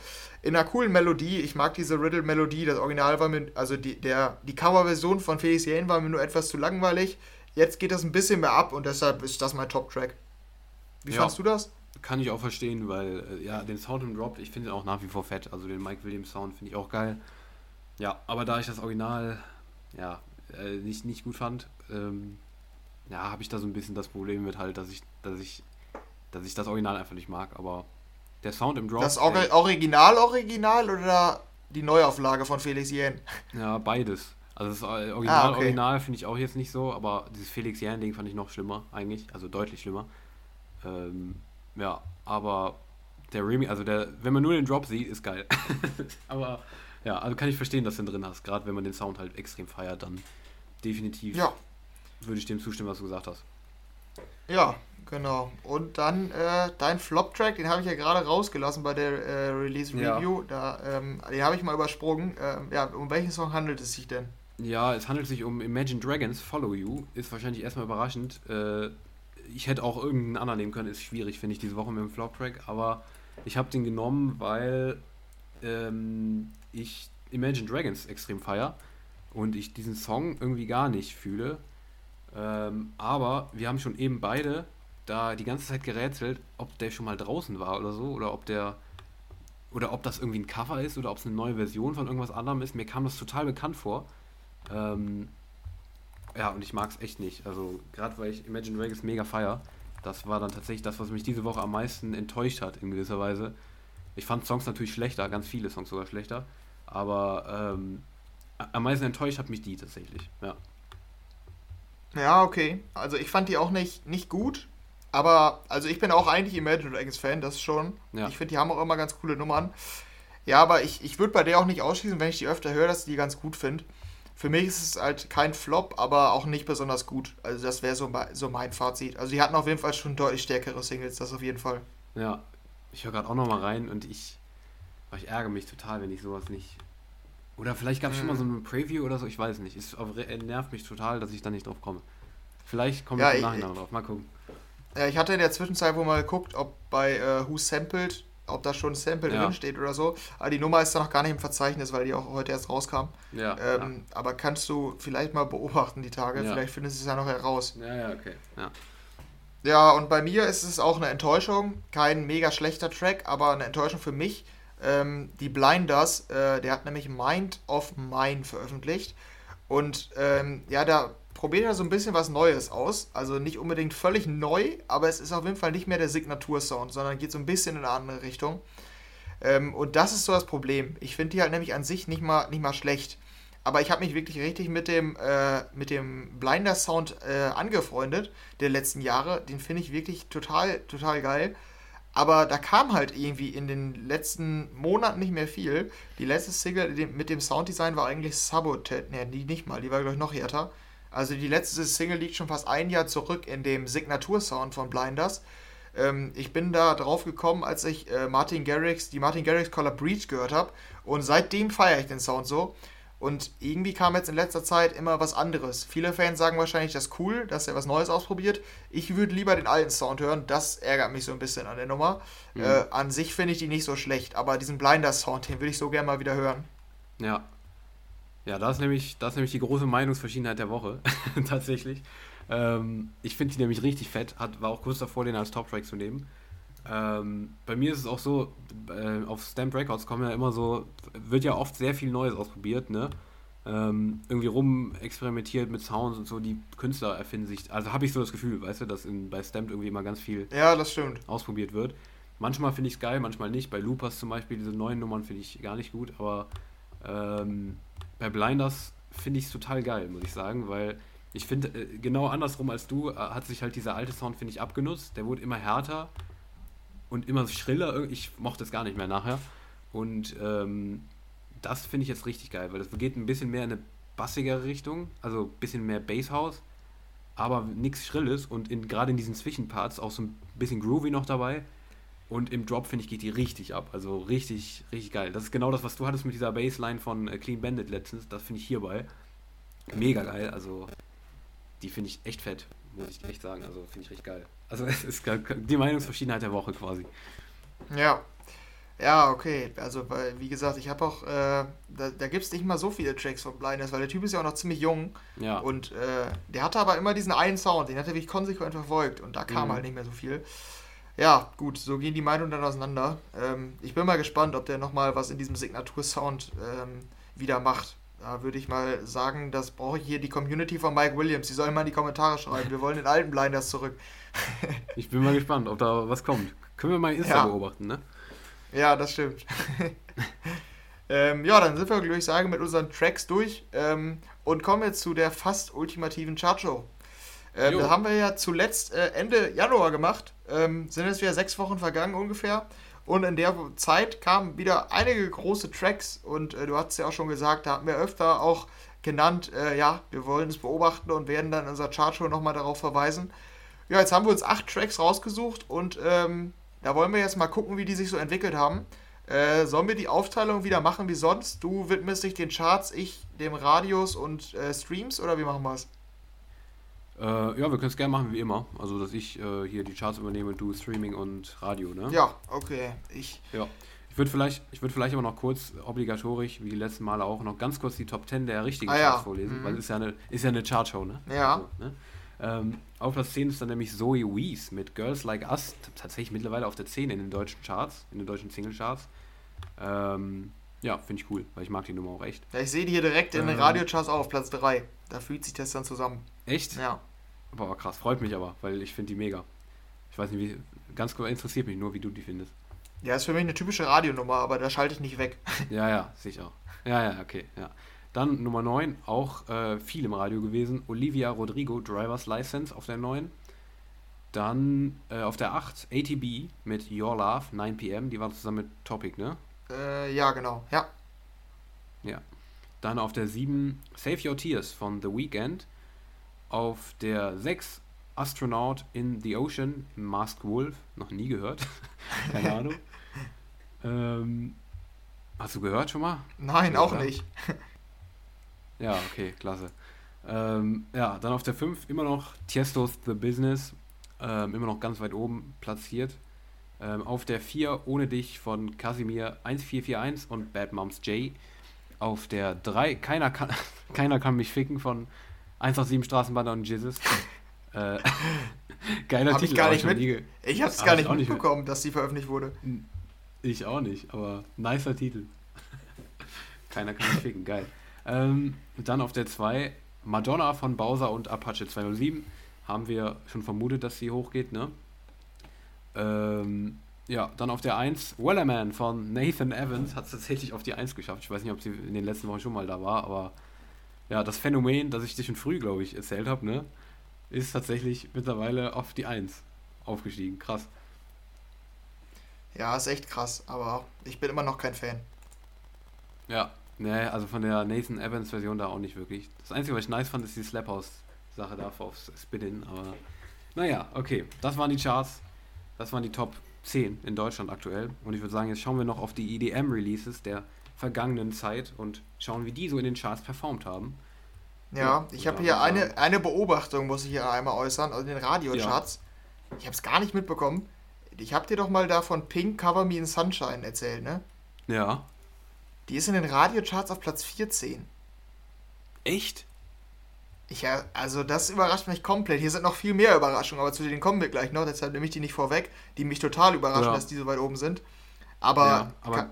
In einer coolen Melodie. Ich mag diese Riddle-Melodie. Das Original war mir, also die, der, die Coverversion von Felix Jane war mir nur etwas zu langweilig. Jetzt geht das ein bisschen mehr ab und deshalb ist das mein Top-Track. Wie ja, fandest du das? Kann ich auch verstehen, weil äh, ja, den Sound im Drop, ich finde ihn auch nach wie vor fett. Also den Mike Williams Sound finde ich auch geil. Ja, aber da ich das Original ja, äh, nicht, nicht gut fand, ähm, ja, habe ich da so ein bisschen das Problem mit halt, dass ich, dass ich, dass ich das Original einfach nicht mag, aber der Sound im Drop. Das Or ey, Original Original oder die Neuauflage von Felix Jähn? Ja, beides. Also das Original ah, okay. Original finde ich auch jetzt nicht so, aber dieses Felix Jähn Ding fand ich noch schlimmer eigentlich, also deutlich schlimmer. Ähm, ja, aber der Remix, also der, wenn man nur den Drop sieht, ist geil. aber ja, also kann ich verstehen, dass du den drin hast, gerade wenn man den Sound halt extrem feiert, dann definitiv. Ja, würde ich dem zustimmen, was du gesagt hast. Ja, genau. Und dann äh, dein Flop-Track, den habe ich ja gerade rausgelassen bei der äh, Release-Review. Ja. ähm, den habe ich mal übersprungen. Ähm, ja, um welchen Song handelt es sich denn? Ja, es handelt sich um Imagine Dragons, Follow You. Ist wahrscheinlich erstmal überraschend. Äh, ich hätte auch irgendeinen anderen nehmen können. Ist schwierig, finde ich, diese Woche mit dem Flop-Track. Aber ich habe den genommen, weil ähm, ich Imagine Dragons extrem feier und ich diesen Song irgendwie gar nicht fühle. Ähm, aber wir haben schon eben beide da die ganze Zeit gerätselt, ob der schon mal draußen war oder so, oder ob der oder ob das irgendwie ein Cover ist oder ob es eine neue Version von irgendwas anderem ist. Mir kam das total bekannt vor. Ähm, ja, und ich mag es echt nicht. Also, gerade weil ich Imagine Dragons mega feier, Das war dann tatsächlich das, was mich diese Woche am meisten enttäuscht hat, in gewisser Weise. Ich fand Songs natürlich schlechter, ganz viele Songs sogar schlechter. Aber ähm, am meisten enttäuscht hat mich die tatsächlich, ja. Ja, okay. Also ich fand die auch nicht, nicht gut. Aber, also ich bin auch eigentlich Imagine Dragons Fan, das schon. Ja. Ich finde, die haben auch immer ganz coole Nummern. Ja, aber ich, ich würde bei der auch nicht ausschließen, wenn ich die öfter höre, dass ich die ganz gut finde. Für mich ist es halt kein Flop, aber auch nicht besonders gut. Also das wäre so, so mein Fazit. Also die hatten auf jeden Fall schon deutlich stärkere Singles, das auf jeden Fall. Ja, ich höre gerade auch nochmal rein und ich, ich ärgere mich total, wenn ich sowas nicht... Oder vielleicht gab es mhm. schon mal so eine Preview oder so, ich weiß nicht. Es nervt mich total, dass ich da nicht drauf komme. Vielleicht komme ja, ich im Nachhinein drauf, mal gucken. Ja, ich hatte in der Zwischenzeit wohl mal geguckt, ob bei äh, Who Sampled ob da schon ein Sample ja. drin steht oder so. Aber die Nummer ist da noch gar nicht im Verzeichnis, weil die auch heute erst rauskam. Ja, ähm, ja. Aber kannst du vielleicht mal beobachten die Tage. Ja. Vielleicht findest du es ja noch heraus. Ja, ja, okay. Ja. ja, und bei mir ist es auch eine Enttäuschung. Kein mega schlechter Track, aber eine Enttäuschung für mich. Ähm, die Blinders, äh, der hat nämlich Mind of Mine veröffentlicht. Und ähm, ja, da probiert er so ein bisschen was Neues aus. Also nicht unbedingt völlig neu, aber es ist auf jeden Fall nicht mehr der Signatursound, sondern geht so ein bisschen in eine andere Richtung. Ähm, und das ist so das Problem. Ich finde die halt nämlich an sich nicht mal, nicht mal schlecht. Aber ich habe mich wirklich richtig mit dem, äh, mit dem Blinder-Sound äh, angefreundet der letzten Jahre. Den finde ich wirklich total, total geil. Aber da kam halt irgendwie in den letzten Monaten nicht mehr viel. Die letzte Single mit dem Sounddesign war eigentlich Sabotage. Ne, die nicht mal, die war, glaube ich, noch härter. Also die letzte Single liegt schon fast ein Jahr zurück in dem Signatursound von Blinders. Ähm, ich bin da drauf gekommen, als ich äh, Martin Garrix, die Martin Garrix Color Breach gehört habe. Und seitdem feiere ich den Sound so. Und irgendwie kam jetzt in letzter Zeit immer was anderes. Viele Fans sagen wahrscheinlich, das ist cool, dass er was Neues ausprobiert. Ich würde lieber den alten Sound hören. Das ärgert mich so ein bisschen an der Nummer. Mhm. Äh, an sich finde ich die nicht so schlecht, aber diesen Blinder-Sound, den würde ich so gerne mal wieder hören. Ja, ja, das ist nämlich, das ist nämlich die große Meinungsverschiedenheit der Woche, tatsächlich. Ähm, ich finde die nämlich richtig fett, hat, war auch kurz davor, den als Top-Track zu nehmen. Ähm, bei mir ist es auch so, äh, auf Stamp Records kommen ja immer so, wird ja oft sehr viel Neues ausprobiert, ne? Ähm, irgendwie rum experimentiert mit Sounds und so, die Künstler erfinden sich, also habe ich so das Gefühl, weißt du, dass in, bei Stamped irgendwie immer ganz viel ja, das stimmt. ausprobiert wird. Manchmal finde ich es geil, manchmal nicht. Bei Loopers zum Beispiel, diese neuen Nummern finde ich gar nicht gut, aber ähm, bei Blinders finde ich es total geil, muss ich sagen, weil ich finde, äh, genau andersrum als du, äh, hat sich halt dieser alte Sound, finde ich, abgenutzt. Der wurde immer härter und immer schriller. Ich mochte es gar nicht mehr nachher. Und ähm, das finde ich jetzt richtig geil, weil das geht ein bisschen mehr in eine bassigere Richtung, also ein bisschen mehr Basshouse, aber nichts Schrilles und gerade in diesen Zwischenparts auch so ein bisschen Groovy noch dabei. Und im Drop, finde ich, geht die richtig ab. Also richtig, richtig geil. Das ist genau das, was du hattest mit dieser Bassline von äh, Clean Bandit letztens. Das finde ich hierbei. Mega geil. Also, die finde ich echt fett, muss ich echt sagen. Also, finde ich richtig geil. Also, es ist die Meinungsverschiedenheit der Woche quasi. Ja. Ja, okay. Also, weil, wie gesagt, ich habe auch, äh, da, da gibt es nicht mal so viele Tracks von Blindness, weil der Typ ist ja auch noch ziemlich jung. Ja. Und äh, der hatte aber immer diesen einen Sound, den hat er wirklich konsequent verfolgt. Und da kam mhm. halt nicht mehr so viel. Ja, gut, so gehen die Meinungen dann auseinander. Ähm, ich bin mal gespannt, ob der nochmal was in diesem Signatursound ähm, wieder macht. Da würde ich mal sagen, das brauche ich hier die Community von Mike Williams. Die sollen mal in die Kommentare schreiben. Wir wollen den alten Blinders zurück. ich bin mal gespannt, ob da was kommt. Können wir mal Insta ja. beobachten, ne? Ja, das stimmt. ähm, ja, dann sind wir, würde ich sagen, mit unseren Tracks durch ähm, und kommen jetzt zu der fast ultimativen Chartshow. Ähm, das haben wir ja zuletzt äh, Ende Januar gemacht. Ähm, sind jetzt wieder sechs Wochen vergangen ungefähr. Und in der Zeit kamen wieder einige große Tracks. Und äh, du hast ja auch schon gesagt, da hatten wir öfter auch genannt, äh, ja, wir wollen es beobachten und werden dann in unserer Chartshow nochmal darauf verweisen. Ja, jetzt haben wir uns acht Tracks rausgesucht und ähm, da wollen wir jetzt mal gucken, wie die sich so entwickelt haben. Äh, sollen wir die Aufteilung wieder machen wie sonst? Du widmest dich den Charts, ich dem Radios und äh, Streams oder wie machen wir es? Äh, ja, wir können es gerne machen wie immer. Also, dass ich äh, hier die Charts übernehme, du Streaming und Radio, ne? Ja, okay. Ich. Ja. Ich würde vielleicht, würd vielleicht aber noch kurz obligatorisch, wie die letzten Male auch, noch ganz kurz die Top 10 der richtigen ah, Charts ja. vorlesen, mhm. weil es ist ja eine, ist ja eine Chartshow, ne? Ja. Also, ne? Ähm, auf Platz 10 ist dann nämlich Zoe Wees mit Girls Like Us, tatsächlich mittlerweile auf der 10 in den deutschen Charts, in den deutschen Single-Charts. Ähm, ja, finde ich cool, weil ich mag die Nummer auch echt. Ja, ich sehe die hier direkt in den ähm. Radiocharts auch auf Platz 3. Da fühlt sich das dann zusammen. Echt? Ja. Boah, krass, freut mich aber, weil ich finde die mega. Ich weiß nicht, wie, ganz kurz interessiert mich nur, wie du die findest. Ja, ist für mich eine typische Radionummer, aber da schalte ich nicht weg. Ja, ja, sicher. Ja, ja, okay, ja. Dann Nummer 9, auch äh, viel im Radio gewesen. Olivia Rodrigo, Driver's License auf der 9. Dann äh, auf der 8, ATB mit Your Love, 9 pm. Die waren zusammen mit Topic, ne? Äh, ja, genau, ja. Ja. Dann auf der 7, Save Your Tears von The Weeknd. Auf der 6, Astronaut in the Ocean, Masked Wolf. Noch nie gehört. Keine Ahnung. ähm, hast du gehört schon mal? Nein, ja, auch nicht. Ja, okay, klasse. Ähm, ja, dann auf der 5 immer noch Tiestos The Business, ähm, immer noch ganz weit oben platziert. Ähm, auf der 4 Ohne dich von Casimir 1441 und Bad Moms J. Auf der 3 Keiner kann, keiner kann mich ficken von 187 Straßenbahn und Jesus. äh, geiler hab Titel. Ich, gar nicht mit, nie, ich hab's gar nicht mitbekommen, nicht dass die veröffentlicht wurde. Ich auch nicht, aber nicer Titel. keiner kann mich ficken, geil. Ähm, dann auf der 2 Madonna von Bowser und Apache 207. Haben wir schon vermutet, dass sie hochgeht, ne? Ähm, ja, dann auf der 1 Wellerman von Nathan Evans hat es tatsächlich auf die 1 geschafft. Ich weiß nicht, ob sie in den letzten Wochen schon mal da war, aber ja, das Phänomen, das ich dir schon früh, glaube ich, erzählt habe, ne, ist tatsächlich mittlerweile auf die 1 aufgestiegen. Krass. Ja, ist echt krass, aber ich bin immer noch kein Fan. Ja, Nee, also von der Nathan Evans Version da auch nicht wirklich. Das Einzige, was ich nice fand, ist die Slap House Sache da aufs Spin-In, aber naja, okay. Das waren die Charts. Das waren die Top 10 in Deutschland aktuell. Und ich würde sagen, jetzt schauen wir noch auf die EDM-Releases der vergangenen Zeit und schauen, wie die so in den Charts performt haben. Ja, ja ich habe hier eine, eine Beobachtung, muss ich hier einmal äußern, also in den Radiocharts. Ja. Ich habe es gar nicht mitbekommen. Ich habe dir doch mal da von Pink Cover Me in Sunshine erzählt, ne? Ja. Die ist in den Radiocharts auf Platz 14. Echt? Ich, also das überrascht mich komplett. Hier sind noch viel mehr Überraschungen, aber zu denen kommen wir gleich noch. Deshalb nehme ich die nicht vorweg, die mich total überraschen, ja. dass die so weit oben sind. Aber, ja, aber kann,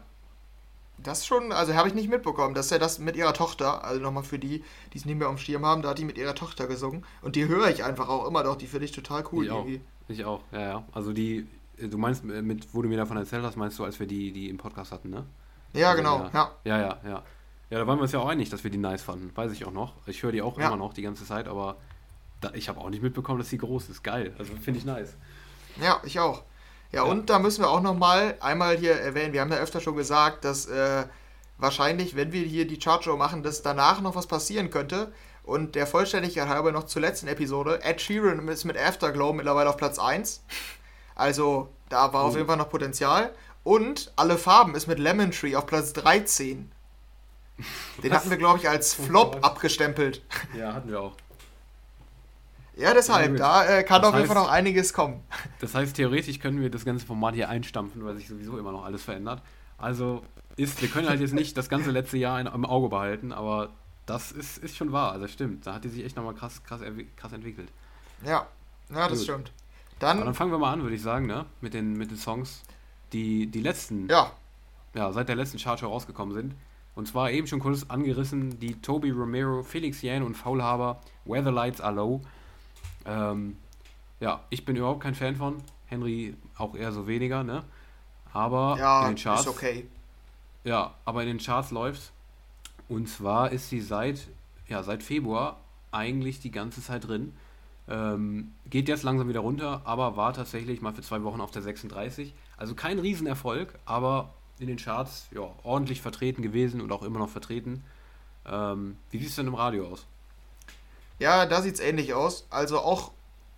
das schon, also habe ich nicht mitbekommen. Das ist ja das mit ihrer Tochter, also nochmal für die, die es nicht mehr am Schirm haben, da hat die mit ihrer Tochter gesungen. Und die höre ich einfach auch immer doch. Die finde ich total cool ich irgendwie. Auch. Ich auch, ja, ja. Also die, du meinst, mit, wo du mir davon erzählt hast, meinst du, als wir die, die im Podcast hatten, ne? Ja, also, genau, ja. Ja, ja, ja. Ja, da waren wir uns ja auch einig, dass wir die nice fanden. Weiß ich auch noch. Ich höre die auch ja. immer noch die ganze Zeit, aber da, ich habe auch nicht mitbekommen, dass sie groß ist. Geil. Also finde ich nice. Ja, ich auch. Ja, ja, und da müssen wir auch nochmal einmal hier erwähnen, wir haben ja öfter schon gesagt, dass äh, wahrscheinlich, wenn wir hier die Chartshow machen, dass danach noch was passieren könnte. Und der Vollständigkeit halber noch zur letzten Episode. Ed Sheeran ist mit Afterglow mittlerweile auf Platz 1. Also da war oh. auf jeden Fall noch Potenzial. Und alle Farben ist mit Lemon Tree auf Platz 13. Den Was? hatten wir, glaube ich, als oh Flop abgestempelt. Ja, hatten wir auch. Ja, deshalb, da äh, kann das auf jeden Fall noch einiges kommen. Das heißt, theoretisch können wir das ganze Format hier einstampfen, weil sich sowieso immer noch alles verändert. Also ist, wir können halt jetzt nicht das ganze letzte Jahr in, im Auge behalten, aber das ist, ist schon wahr, also stimmt. Da hat die sich echt nochmal krass, krass, krass entwickelt. Ja, ja, das Gut. stimmt. Dann, dann fangen wir mal an, würde ich sagen, ne? Mit den, mit den Songs die, die letzten, ja. ja, seit der letzten Chartshow rausgekommen sind. Und zwar eben schon kurz angerissen, die Toby Romero, Felix Yan und Faulhaber, Where the Lights Are Low. Ähm, ja, ich bin überhaupt kein Fan von. Henry auch eher so weniger, ne? Aber ja, in den Charts. Ist okay. Ja, aber in den Charts läuft. Und zwar ist sie seit, ja, seit Februar eigentlich die ganze Zeit drin. Ähm, geht jetzt langsam wieder runter, aber war tatsächlich mal für zwei Wochen auf der 36. Also kein Riesenerfolg, aber in den Charts ja, ordentlich vertreten gewesen und auch immer noch vertreten. Ähm, wie sieht es denn im Radio aus? Ja, da sieht es ähnlich aus. Also auch,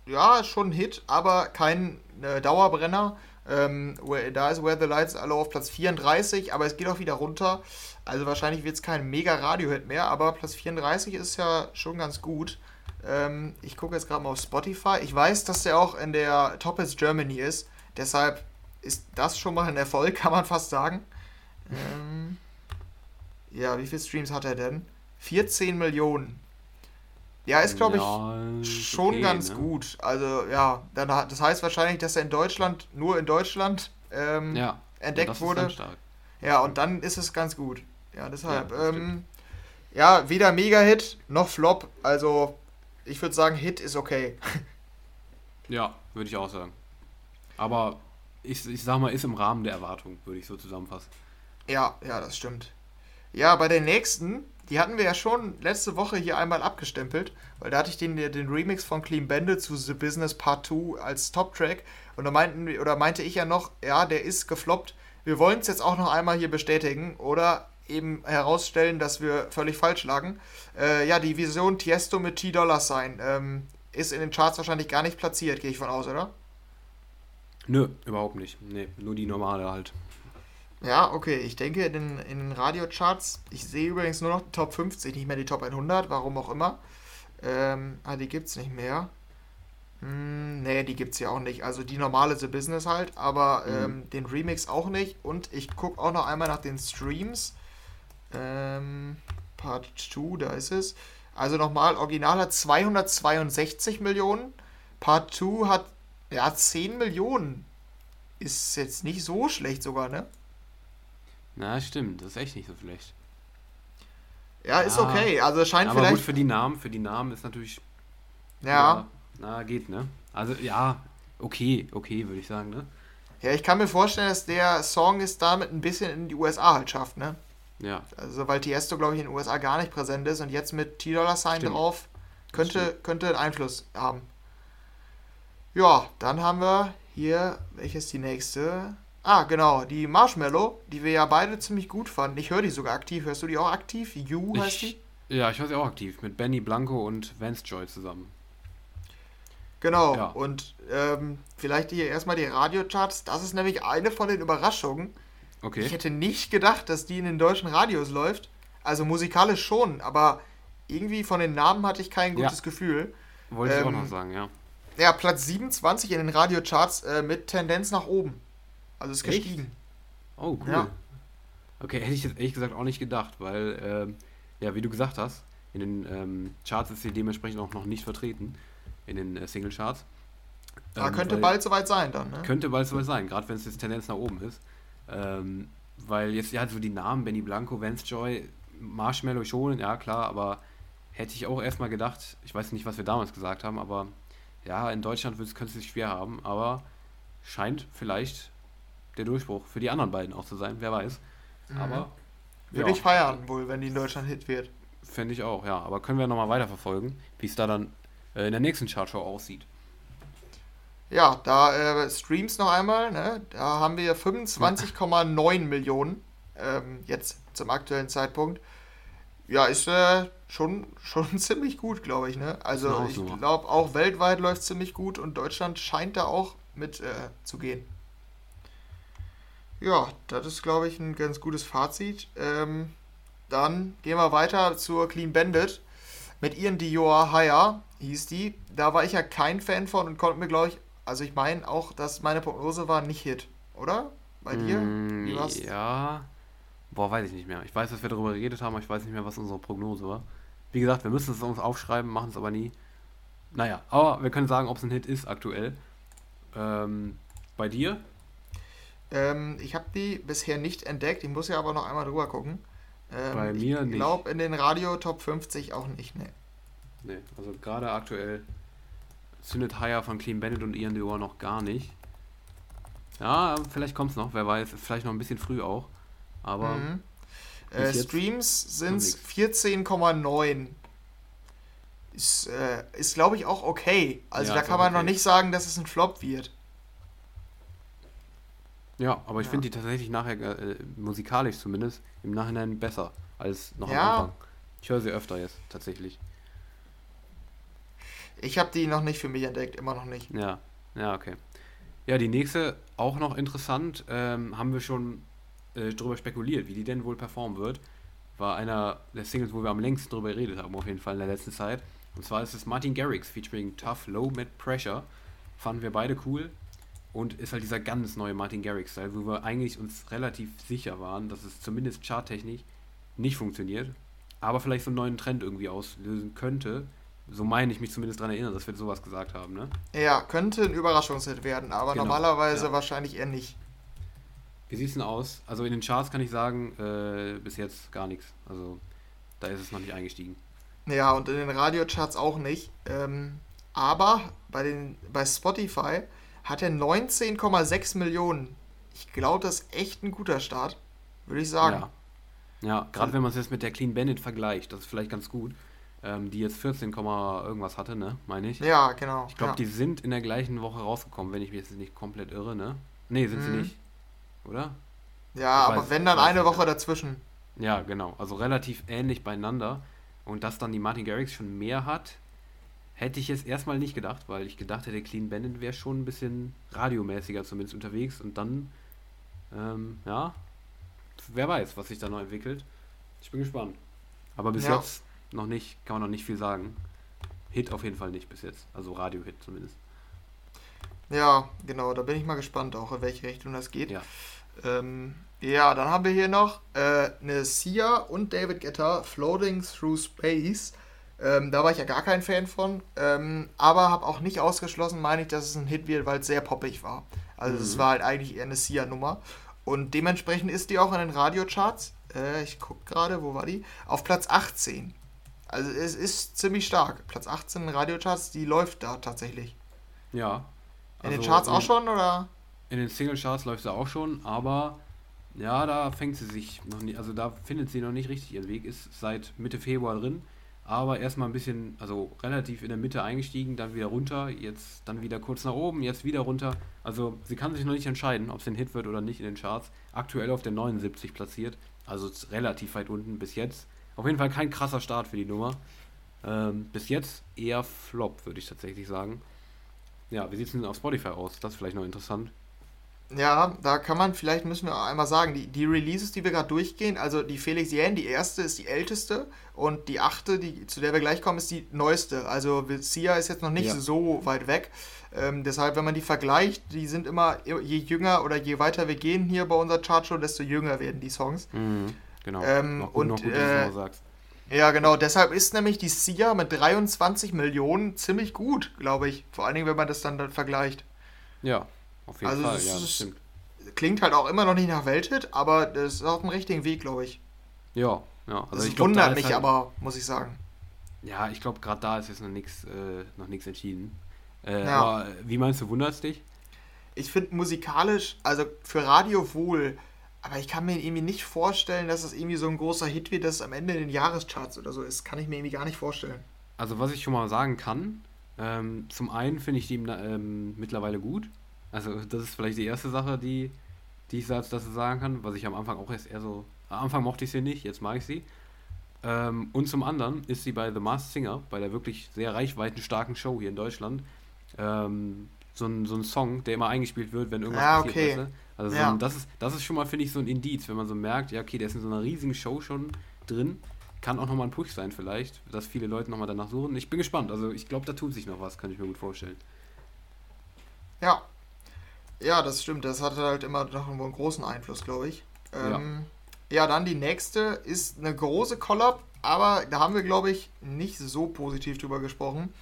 ja, schon ein Hit, aber kein äh, Dauerbrenner. Ähm, da ist Where the Lights Are auf Platz 34, aber es geht auch wieder runter. Also wahrscheinlich wird es kein mega Radio-Hit mehr, aber Platz 34 ist ja schon ganz gut. Ähm, ich gucke jetzt gerade mal auf Spotify. Ich weiß, dass der auch in der Top Hits Germany ist. Deshalb ist das schon mal ein Erfolg, kann man fast sagen. Ähm, ja, wie viele Streams hat er denn? 14 Millionen. Ja, ist glaube ich ja, schon okay, ganz ne? gut. Also ja, dann, das heißt wahrscheinlich, dass er in Deutschland, nur in Deutschland ähm, ja, entdeckt wurde. Ja, und dann ist es ganz gut. Ja, deshalb. Ja, ähm, ja weder Mega-Hit noch Flop. Also ich würde sagen, Hit ist okay. Ja, würde ich auch sagen. Aber ich, ich sag mal, ist im Rahmen der Erwartung, würde ich so zusammenfassen. Ja, ja, das stimmt. Ja, bei der nächsten, die hatten wir ja schon letzte Woche hier einmal abgestempelt, weil da hatte ich den, den Remix von Clean Bandit zu The Business Part 2 als Top-Track und da meinten, oder meinte ich ja noch, ja, der ist gefloppt. Wir wollen es jetzt auch noch einmal hier bestätigen oder eben herausstellen, dass wir völlig falsch lagen. Äh, ja, die Vision Tiesto mit T-Dollar sein ähm, ist in den Charts wahrscheinlich gar nicht platziert, gehe ich von aus, oder? Nö, überhaupt nicht. Nee, nur die normale halt. Ja, okay. Ich denke in den, in den Radiocharts, ich sehe übrigens nur noch die Top 50, nicht mehr die Top 100, warum auch immer. Ähm, ah, die gibt's nicht mehr. Hm, nee, die gibt's ja auch nicht. Also die normale The Business halt, aber mhm. ähm, den Remix auch nicht. Und ich gucke auch noch einmal nach den Streams. Ähm, Part 2, da ist es. Also nochmal, Original hat 262 Millionen. Part 2 hat ja 10 Millionen. Ist jetzt nicht so schlecht sogar, ne? Na, stimmt, das ist echt nicht so schlecht. Ja, ist okay. Also scheint aber vielleicht. gut für die Namen, für die Namen ist natürlich. Ja. ja. Na, geht, ne? Also ja, okay, okay, würde ich sagen, ne? Ja, ich kann mir vorstellen, dass der Song es damit ein bisschen in die USA halt schafft, ne? Ja. Also weil Tiesto, glaube ich, in den USA gar nicht präsent ist und jetzt mit T-Dollar-Sign drauf könnte, könnte Einfluss haben. Ja, dann haben wir hier, welches ist die nächste? Ah, genau, die Marshmallow, die wir ja beide ziemlich gut fanden. Ich höre die sogar aktiv. Hörst du die auch aktiv? You heißt die? Ja, ich höre sie auch aktiv. Mit Benny Blanco und Vance Joy zusammen. Genau, ja. und ähm, vielleicht hier erstmal die Radiocharts. Das ist nämlich eine von den Überraschungen. Okay. Ich hätte nicht gedacht, dass die in den deutschen Radios läuft. Also musikalisch schon, aber irgendwie von den Namen hatte ich kein gutes ja. Gefühl. Wollte ähm, ich auch noch sagen, ja. Ja, Platz 27 in den Radiocharts äh, mit Tendenz nach oben. Also ist Echt? gestiegen. Oh, cool. Ja. Okay, hätte ich jetzt ehrlich gesagt auch nicht gedacht, weil, ähm, ja, wie du gesagt hast, in den ähm, Charts ist sie dementsprechend auch noch nicht vertreten, in den äh, Single-Charts. Ähm, ah, könnte bald soweit sein dann, ne? Könnte bald soweit sein, gerade wenn es jetzt Tendenz nach oben ist. Ähm, weil jetzt, ja, so die Namen, Benny Blanco, Vance Joy, Marshmallow schon, ja klar, aber hätte ich auch erstmal gedacht, ich weiß nicht, was wir damals gesagt haben, aber ja, in Deutschland könnte es sich schwer haben, aber scheint vielleicht der Durchbruch für die anderen beiden auch zu sein, wer weiß. Mhm. Aber. Würde ja. ich feiern, wohl, wenn die in Deutschland Hit wird. Fände ich auch, ja. Aber können wir nochmal weiterverfolgen, wie es da dann äh, in der nächsten Chartshow aussieht. Ja, da äh, Streams noch einmal, ne? da haben wir 25,9 Millionen ähm, jetzt zum aktuellen Zeitpunkt. Ja, ist äh, schon, schon ziemlich gut, glaube ich. Ne? Also ich glaube, auch weltweit läuft es ziemlich gut und Deutschland scheint da auch mit äh, zu gehen. Ja, das ist, glaube ich, ein ganz gutes Fazit. Ähm, dann gehen wir weiter zur Clean Bandit. Mit ihren Dior Higher hieß die. Da war ich ja kein Fan von und konnte mir, glaube ich, also ich meine auch, dass meine Prognose war nicht Hit, oder? Bei dir? Mm, ja. Boah, weiß ich nicht mehr. Ich weiß, dass wir darüber geredet haben, aber ich weiß nicht mehr, was unsere Prognose war. Wie gesagt, wir müssen es uns aufschreiben, machen es aber nie. Naja, aber wir können sagen, ob es ein Hit ist aktuell. Ähm, bei dir? Ähm, ich habe die bisher nicht entdeckt. Ich muss ja aber noch einmal drüber gucken. Ähm, Bei mir nicht. Ich glaube in den Radio Top 50 auch nicht, ne. Ne, also gerade aktuell zündet Haya von Clean Bandit und Ian Dior noch gar nicht. Ja, vielleicht kommt es noch, wer weiß. Vielleicht noch ein bisschen früh auch. Aber. Mhm. Äh, Streams sind 14,9. Ist, äh, ist glaube ich, auch okay. Also ja, da kann man okay. noch nicht sagen, dass es ein Flop wird. Ja, aber ich ja. finde die tatsächlich nachher, äh, musikalisch zumindest, im Nachhinein besser als noch ja. am Anfang. Ich höre sie öfter jetzt, tatsächlich. Ich habe die noch nicht für mich entdeckt, immer noch nicht. Ja, ja, okay. Ja, die nächste, auch noch interessant, ähm, haben wir schon äh, drüber spekuliert, wie die denn wohl performen wird. War einer der Singles, wo wir am längsten drüber geredet haben, auf jeden Fall in der letzten Zeit. Und zwar ist es Martin Garrix featuring Tough Low mit Pressure. Fanden wir beide cool. Und ist halt dieser ganz neue Martin Garrix-Style, wo wir eigentlich uns relativ sicher waren, dass es zumindest charttechnisch nicht funktioniert, aber vielleicht so einen neuen Trend irgendwie auslösen könnte. So meine ich mich zumindest daran erinnern, dass wir sowas gesagt haben, ne? Ja, könnte ein Überraschungshit werden, aber genau, normalerweise ja. wahrscheinlich eher nicht. Wie sieht es denn aus? Also in den Charts kann ich sagen, äh, bis jetzt gar nichts. Also da ist es noch nicht eingestiegen. Ja, und in den Radiocharts auch nicht. Ähm, aber bei, den, bei Spotify hat er 19,6 Millionen. Ich glaube, das ist echt ein guter Start, würde ich sagen. Ja, ja gerade wenn man es jetzt mit der Clean Bandit vergleicht, das ist vielleicht ganz gut. Ähm, die jetzt 14, irgendwas hatte, ne, meine ich. Ja, genau. Ich glaube, ja. die sind in der gleichen Woche rausgekommen, wenn ich mich jetzt nicht komplett irre, ne? Ne, sind mhm. sie nicht. Oder? Ja, ich aber weiß, wenn dann eine Woche dazwischen. Ja, genau. Also relativ ähnlich beieinander. Und dass dann die Martin Garrix schon mehr hat, hätte ich jetzt erstmal nicht gedacht, weil ich gedacht hätte, Clean Bandit wäre schon ein bisschen radiomäßiger zumindest unterwegs. Und dann, ähm, ja, wer weiß, was sich da noch entwickelt. Ich bin gespannt. Aber bis ja. jetzt noch nicht, kann man noch nicht viel sagen. Hit auf jeden Fall nicht bis jetzt. Also Radio-Hit zumindest. Ja, genau, da bin ich mal gespannt auch, in welche Richtung das geht. Ja. Ähm, ja, dann haben wir hier noch äh, eine Sia und David Guetta Floating Through Space. Ähm, da war ich ja gar kein Fan von, ähm, aber habe auch nicht ausgeschlossen, meine ich, dass es ein Hit wird, weil es sehr poppig war. Also es mhm. war halt eigentlich eher eine Sia-Nummer. Und dementsprechend ist die auch in den Radiocharts. Äh, ich gucke gerade, wo war die? Auf Platz 18. Also es ist ziemlich stark. Platz 18 in Radiocharts, die läuft da tatsächlich. Ja. Also in den Charts in, auch schon, oder? In den Single-Charts läuft sie auch schon, aber ja, da fängt sie sich noch nicht, also da findet sie noch nicht richtig ihren Weg, ist seit Mitte Februar drin, aber erstmal ein bisschen, also relativ in der Mitte eingestiegen, dann wieder runter, jetzt dann wieder kurz nach oben, jetzt wieder runter. Also sie kann sich noch nicht entscheiden, ob es ein Hit wird oder nicht in den Charts. Aktuell auf der 79 platziert, also relativ weit unten bis jetzt. Auf jeden Fall kein krasser Start für die Nummer. Ähm, bis jetzt eher Flop, würde ich tatsächlich sagen. Ja, wie sieht es denn auf Spotify aus? Das ist vielleicht noch interessant. Ja, da kann man, vielleicht müssen wir einmal sagen, die, die Releases, die wir gerade durchgehen, also die Felix Jähn, die erste ist die älteste und die achte, die, zu der wir gleich kommen, ist die neueste. Also Sia ist jetzt noch nicht ja. so weit weg. Ähm, deshalb, wenn man die vergleicht, die sind immer, je jünger oder je weiter wir gehen hier bei unserer Chartshow, desto jünger werden die Songs. Mhm, genau. Ähm, gut, und, gut, äh, ja, genau. Deshalb ist nämlich die Sia mit 23 Millionen ziemlich gut, glaube ich. Vor allen Dingen, wenn man das dann, dann vergleicht. Ja, auf jeden also Fall, ja, das stimmt. Klingt halt auch immer noch nicht nach Welthit, aber das ist auf dem richtigen Weg, glaube ich. Ja, ja. Also das ich glaub, wundert mich halt, aber, muss ich sagen. Ja, ich glaube, gerade da ist jetzt noch nichts äh, noch entschieden. Äh, ja. Aber wie meinst du, wundert es dich? Ich finde musikalisch, also für Radio wohl, aber ich kann mir irgendwie nicht vorstellen, dass es irgendwie so ein großer Hit wird, dass es am Ende in den Jahrescharts oder so ist. Kann ich mir irgendwie gar nicht vorstellen. Also was ich schon mal sagen kann, ähm, zum einen finde ich die ähm, mittlerweile gut. Also das ist vielleicht die erste Sache, die, die ich dazu sagen kann, was ich am Anfang auch erst eher so. Am Anfang mochte ich sie nicht, jetzt mag ich sie. Ähm, und zum anderen ist sie bei The Masked Singer, bei der wirklich sehr reichweitenstarken Show hier in Deutschland, ähm, so, ein, so ein Song, der immer eingespielt wird, wenn irgendwas ja, passiert. Okay. Also so ein, das, ist, das ist schon mal, finde ich, so ein Indiz, wenn man so merkt, ja, okay, der ist in so einer riesigen Show schon drin. Kann auch nochmal ein Push sein vielleicht, dass viele Leute nochmal danach suchen. Ich bin gespannt, also ich glaube, da tut sich noch was, kann ich mir gut vorstellen. Ja, ja, das stimmt. Das hatte halt immer noch einen großen Einfluss, glaube ich. Ähm, ja. ja, dann die nächste ist eine große Collab, aber da haben wir, glaube ich, nicht so positiv drüber gesprochen.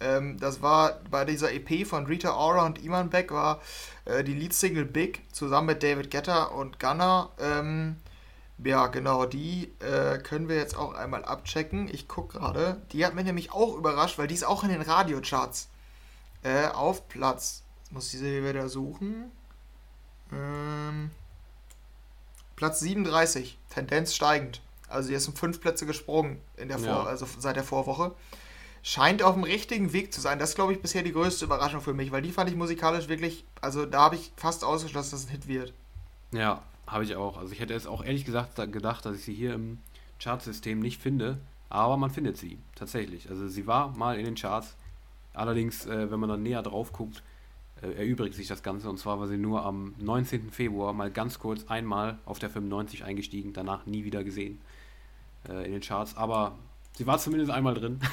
Ähm, das war bei dieser EP von Rita Ora und Iman Beck war äh, die Leadsingle Big zusammen mit David Guetta und Gunner. Ähm, ja, genau, die äh, können wir jetzt auch einmal abchecken. Ich gucke gerade. Die hat mich nämlich auch überrascht, weil die ist auch in den Radiocharts äh, auf Platz muss ich sie wieder suchen. Ähm, Platz 37, Tendenz steigend. Also die sind fünf Plätze gesprungen in der Vor ja. also seit der Vorwoche. Scheint auf dem richtigen Weg zu sein. Das ist, glaube ich, bisher die größte Überraschung für mich, weil die fand ich musikalisch wirklich, also da habe ich fast ausgeschlossen, dass es ein Hit wird. Ja, habe ich auch. Also ich hätte es auch ehrlich gesagt gedacht, dass ich sie hier im Chartsystem nicht finde, aber man findet sie tatsächlich. Also sie war mal in den Charts. Allerdings, äh, wenn man dann näher drauf guckt, äh, erübrigt sich das Ganze. Und zwar war sie nur am 19. Februar mal ganz kurz einmal auf der 95 eingestiegen, danach nie wieder gesehen äh, in den Charts. Aber sie war zumindest einmal drin.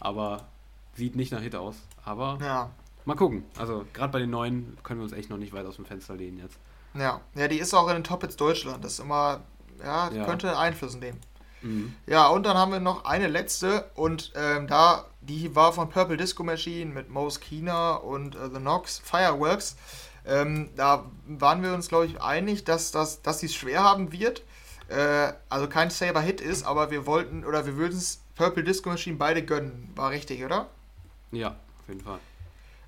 aber sieht nicht nach Hit aus. Aber ja. mal gucken. Also gerade bei den neuen können wir uns echt noch nicht weit aus dem Fenster lehnen jetzt. Ja, ja die ist auch in den Top Hits Deutschland. Das ist immer, ja, ja. könnte Einfluss nehmen. Mhm. Ja, und dann haben wir noch eine letzte und ähm, da, die war von Purple Disco Machine mit Mose Kina und äh, The Knox, Fireworks. Ähm, da waren wir uns, glaube ich, einig, dass, dass, dass sie es schwer haben wird. Äh, also kein Saber-Hit ist, aber wir wollten oder wir würden es Purple Disco Machine beide gönnen. War richtig, oder? Ja, auf jeden Fall.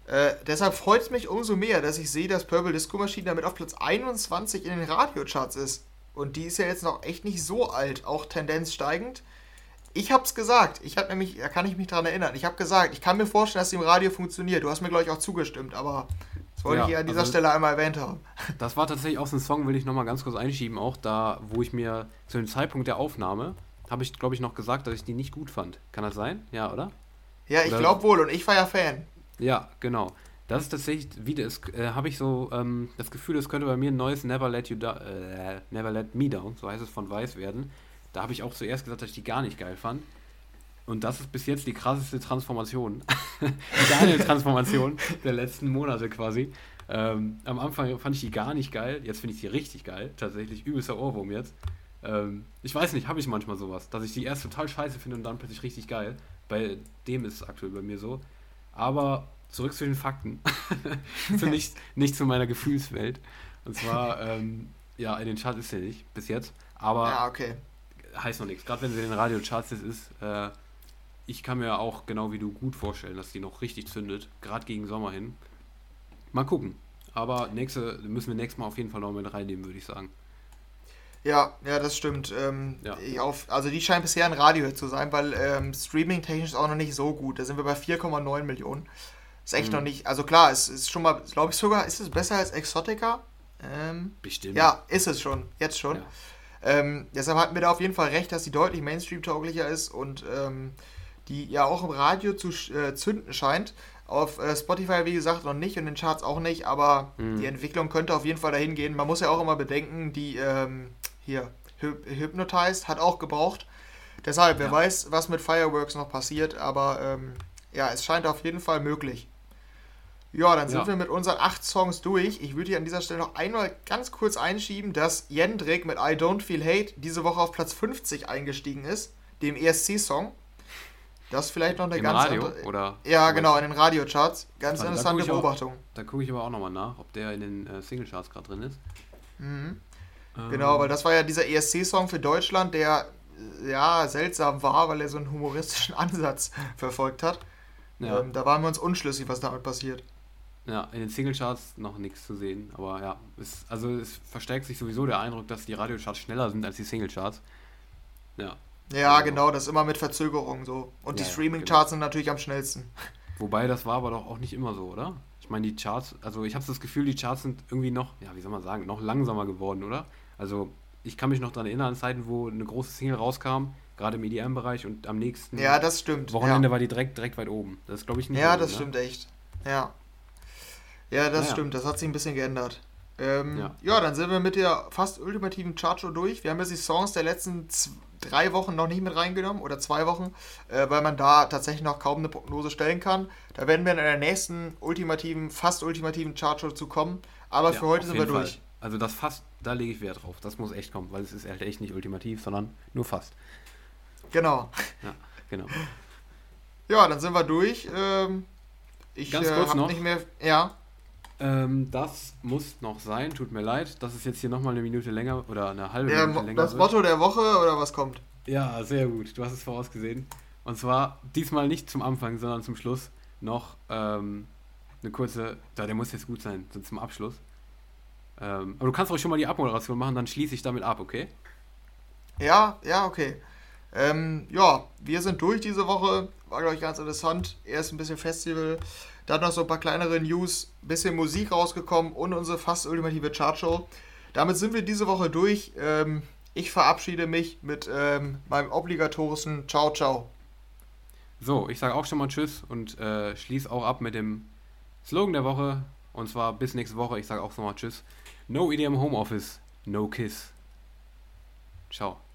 Äh, deshalb freut es mich umso mehr, dass ich sehe, dass Purple Disco Machine damit auf Platz 21 in den Radiocharts ist. Und die ist ja jetzt noch echt nicht so alt, auch Tendenz steigend. Ich hab's gesagt. Ich hab nämlich, da kann ich mich dran erinnern. Ich habe gesagt, ich kann mir vorstellen, dass sie im Radio funktioniert. Du hast mir, glaube ich, auch zugestimmt, aber das wollte ja, ich hier an dieser also Stelle einmal erwähnt haben. Das war tatsächlich auch so ein Song, will ich nochmal ganz kurz einschieben, auch da, wo ich mir zu dem Zeitpunkt der Aufnahme, habe ich, glaube ich, noch gesagt, dass ich die nicht gut fand. Kann das sein? Ja, oder? Ja, ich glaube wohl und ich war ja Fan. Ja, genau. Das ist tatsächlich, wieder, äh, habe ich so ähm, das Gefühl, es könnte bei mir ein neues Never Let You äh, Never Let Me Down, so heißt es von Weiß werden. Da habe ich auch zuerst gesagt, dass ich die gar nicht geil fand. Und das ist bis jetzt die krasseste Transformation, die Daniel-Transformation der letzten Monate quasi. Ähm, am Anfang fand ich die gar nicht geil, jetzt finde ich sie richtig geil, tatsächlich übelster Ohrwurm jetzt. Ähm, ich weiß nicht, habe ich manchmal sowas, dass ich die erst total scheiße finde und dann plötzlich richtig geil. Bei dem ist es aktuell bei mir so. Aber zurück zu den Fakten. zu nicht, nicht zu meiner Gefühlswelt. Und zwar, ähm, ja, in den Charts ist sie nicht, bis jetzt. Aber ja, okay. heißt noch nichts. Gerade wenn sie in den Radiocharts jetzt ist, äh, ich kann mir auch genau wie du gut vorstellen, dass die noch richtig zündet. Gerade gegen Sommer hin. Mal gucken. Aber nächste, müssen wir nächstes Mal auf jeden Fall noch mit reinnehmen, würde ich sagen. Ja, ja, das stimmt. Ähm, ja. Auf, also die scheint bisher ein Radio zu sein, weil ähm, Streaming-technisch ist auch noch nicht so gut. Da sind wir bei 4,9 Millionen. Ist echt mhm. noch nicht. Also klar, es ist schon mal, glaube ich sogar, ist es besser als Exotica? Ähm, Bestimmt. Ja, ist es schon. Jetzt schon. Ja. Ähm, deshalb hatten wir da auf jeden Fall recht, dass die deutlich Mainstream-tauglicher ist und ähm, die ja auch im Radio zu äh, zünden scheint. Auf äh, Spotify, wie gesagt, noch nicht und in den Charts auch nicht, aber mhm. die Entwicklung könnte auf jeden Fall dahin gehen. Man muss ja auch immer bedenken, die ähm, hier, Hypnotized hat auch gebraucht. Deshalb, wer ja. weiß, was mit Fireworks noch passiert, aber ähm, ja, es scheint auf jeden Fall möglich. Ja, dann sind ja. wir mit unseren acht Songs durch. Ich würde hier an dieser Stelle noch einmal ganz kurz einschieben, dass Jendrik mit I Don't Feel Hate diese Woche auf Platz 50 eingestiegen ist, dem ESC-Song. Das ist vielleicht noch eine Im ganz Radio, andere. Oder ja, genau, in den Radiocharts. Ganz interessante da Beobachtung. Auch, da gucke ich aber auch nochmal nach, ob der in den äh, Singlecharts gerade drin ist. Mhm. Ähm. Genau, weil das war ja dieser ESC-Song für Deutschland, der äh, ja seltsam war, weil er so einen humoristischen Ansatz verfolgt hat. Ja. Ähm, da waren wir uns unschlüssig, was damit passiert. Ja, in den Singlecharts noch nichts zu sehen, aber ja, es, also es verstärkt sich sowieso der Eindruck, dass die Radiocharts schneller sind als die Singlecharts. Ja. Ja, also, genau, das ist immer mit Verzögerung so. Und ja, die Streaming-Charts genau. sind natürlich am schnellsten. Wobei, das war aber doch auch nicht immer so, oder? Ich meine, die Charts, also ich habe das Gefühl, die Charts sind irgendwie noch, ja, wie soll man sagen, noch langsamer geworden, oder? Also ich kann mich noch daran erinnern, an Zeiten, wo eine große Single rauskam, gerade im EDM-Bereich und am nächsten ja, das stimmt. Wochenende ja. war die direkt, direkt weit oben. Das ist, glaube ich, nicht. Ja, das ne? stimmt echt. Ja. Ja, das naja. stimmt, das hat sich ein bisschen geändert. Ähm, ja. ja. dann sind wir mit der fast ultimativen Chartshow durch. Wir haben jetzt die Songs der letzten drei Wochen noch nicht mit reingenommen oder zwei Wochen, äh, weil man da tatsächlich noch kaum eine Prognose stellen kann. Da werden wir in der nächsten ultimativen, fast ultimativen Chartshow zu kommen. Aber ja, für heute sind wir Fall. Also das fast, da lege ich Wert drauf. Das muss echt kommen, weil es ist halt echt nicht ultimativ, sondern nur fast. Genau. Ja, genau. Ja, dann sind wir durch. Ähm, ich Ganz kurz äh, noch. nicht mehr. Ja. Ähm, das muss noch sein, tut mir leid, dass es jetzt hier nochmal eine Minute länger oder eine halbe ja, Minute länger Das wird. Motto der Woche oder was kommt? Ja, sehr gut, du hast es vorausgesehen. Und zwar diesmal nicht zum Anfang, sondern zum Schluss noch ähm, eine kurze, da der muss jetzt gut sein, zum Abschluss. Ähm, aber du kannst auch schon mal die Abmoderation machen, dann schließe ich damit ab, okay? Ja, ja, okay. Ähm, ja, wir sind durch diese Woche. War, glaube ich, ganz interessant. Erst ein bisschen Festival, dann noch so ein paar kleinere News, bisschen Musik rausgekommen und unsere fast ultimative Chartshow. Damit sind wir diese Woche durch. Ähm, ich verabschiede mich mit ähm, meinem obligatorischen Ciao, ciao. So, ich sage auch schon mal Tschüss und äh, schließe auch ab mit dem Slogan der Woche. Und zwar bis nächste Woche. Ich sage auch nochmal Tschüss. No EDM Homeoffice, no Kiss. Ciao.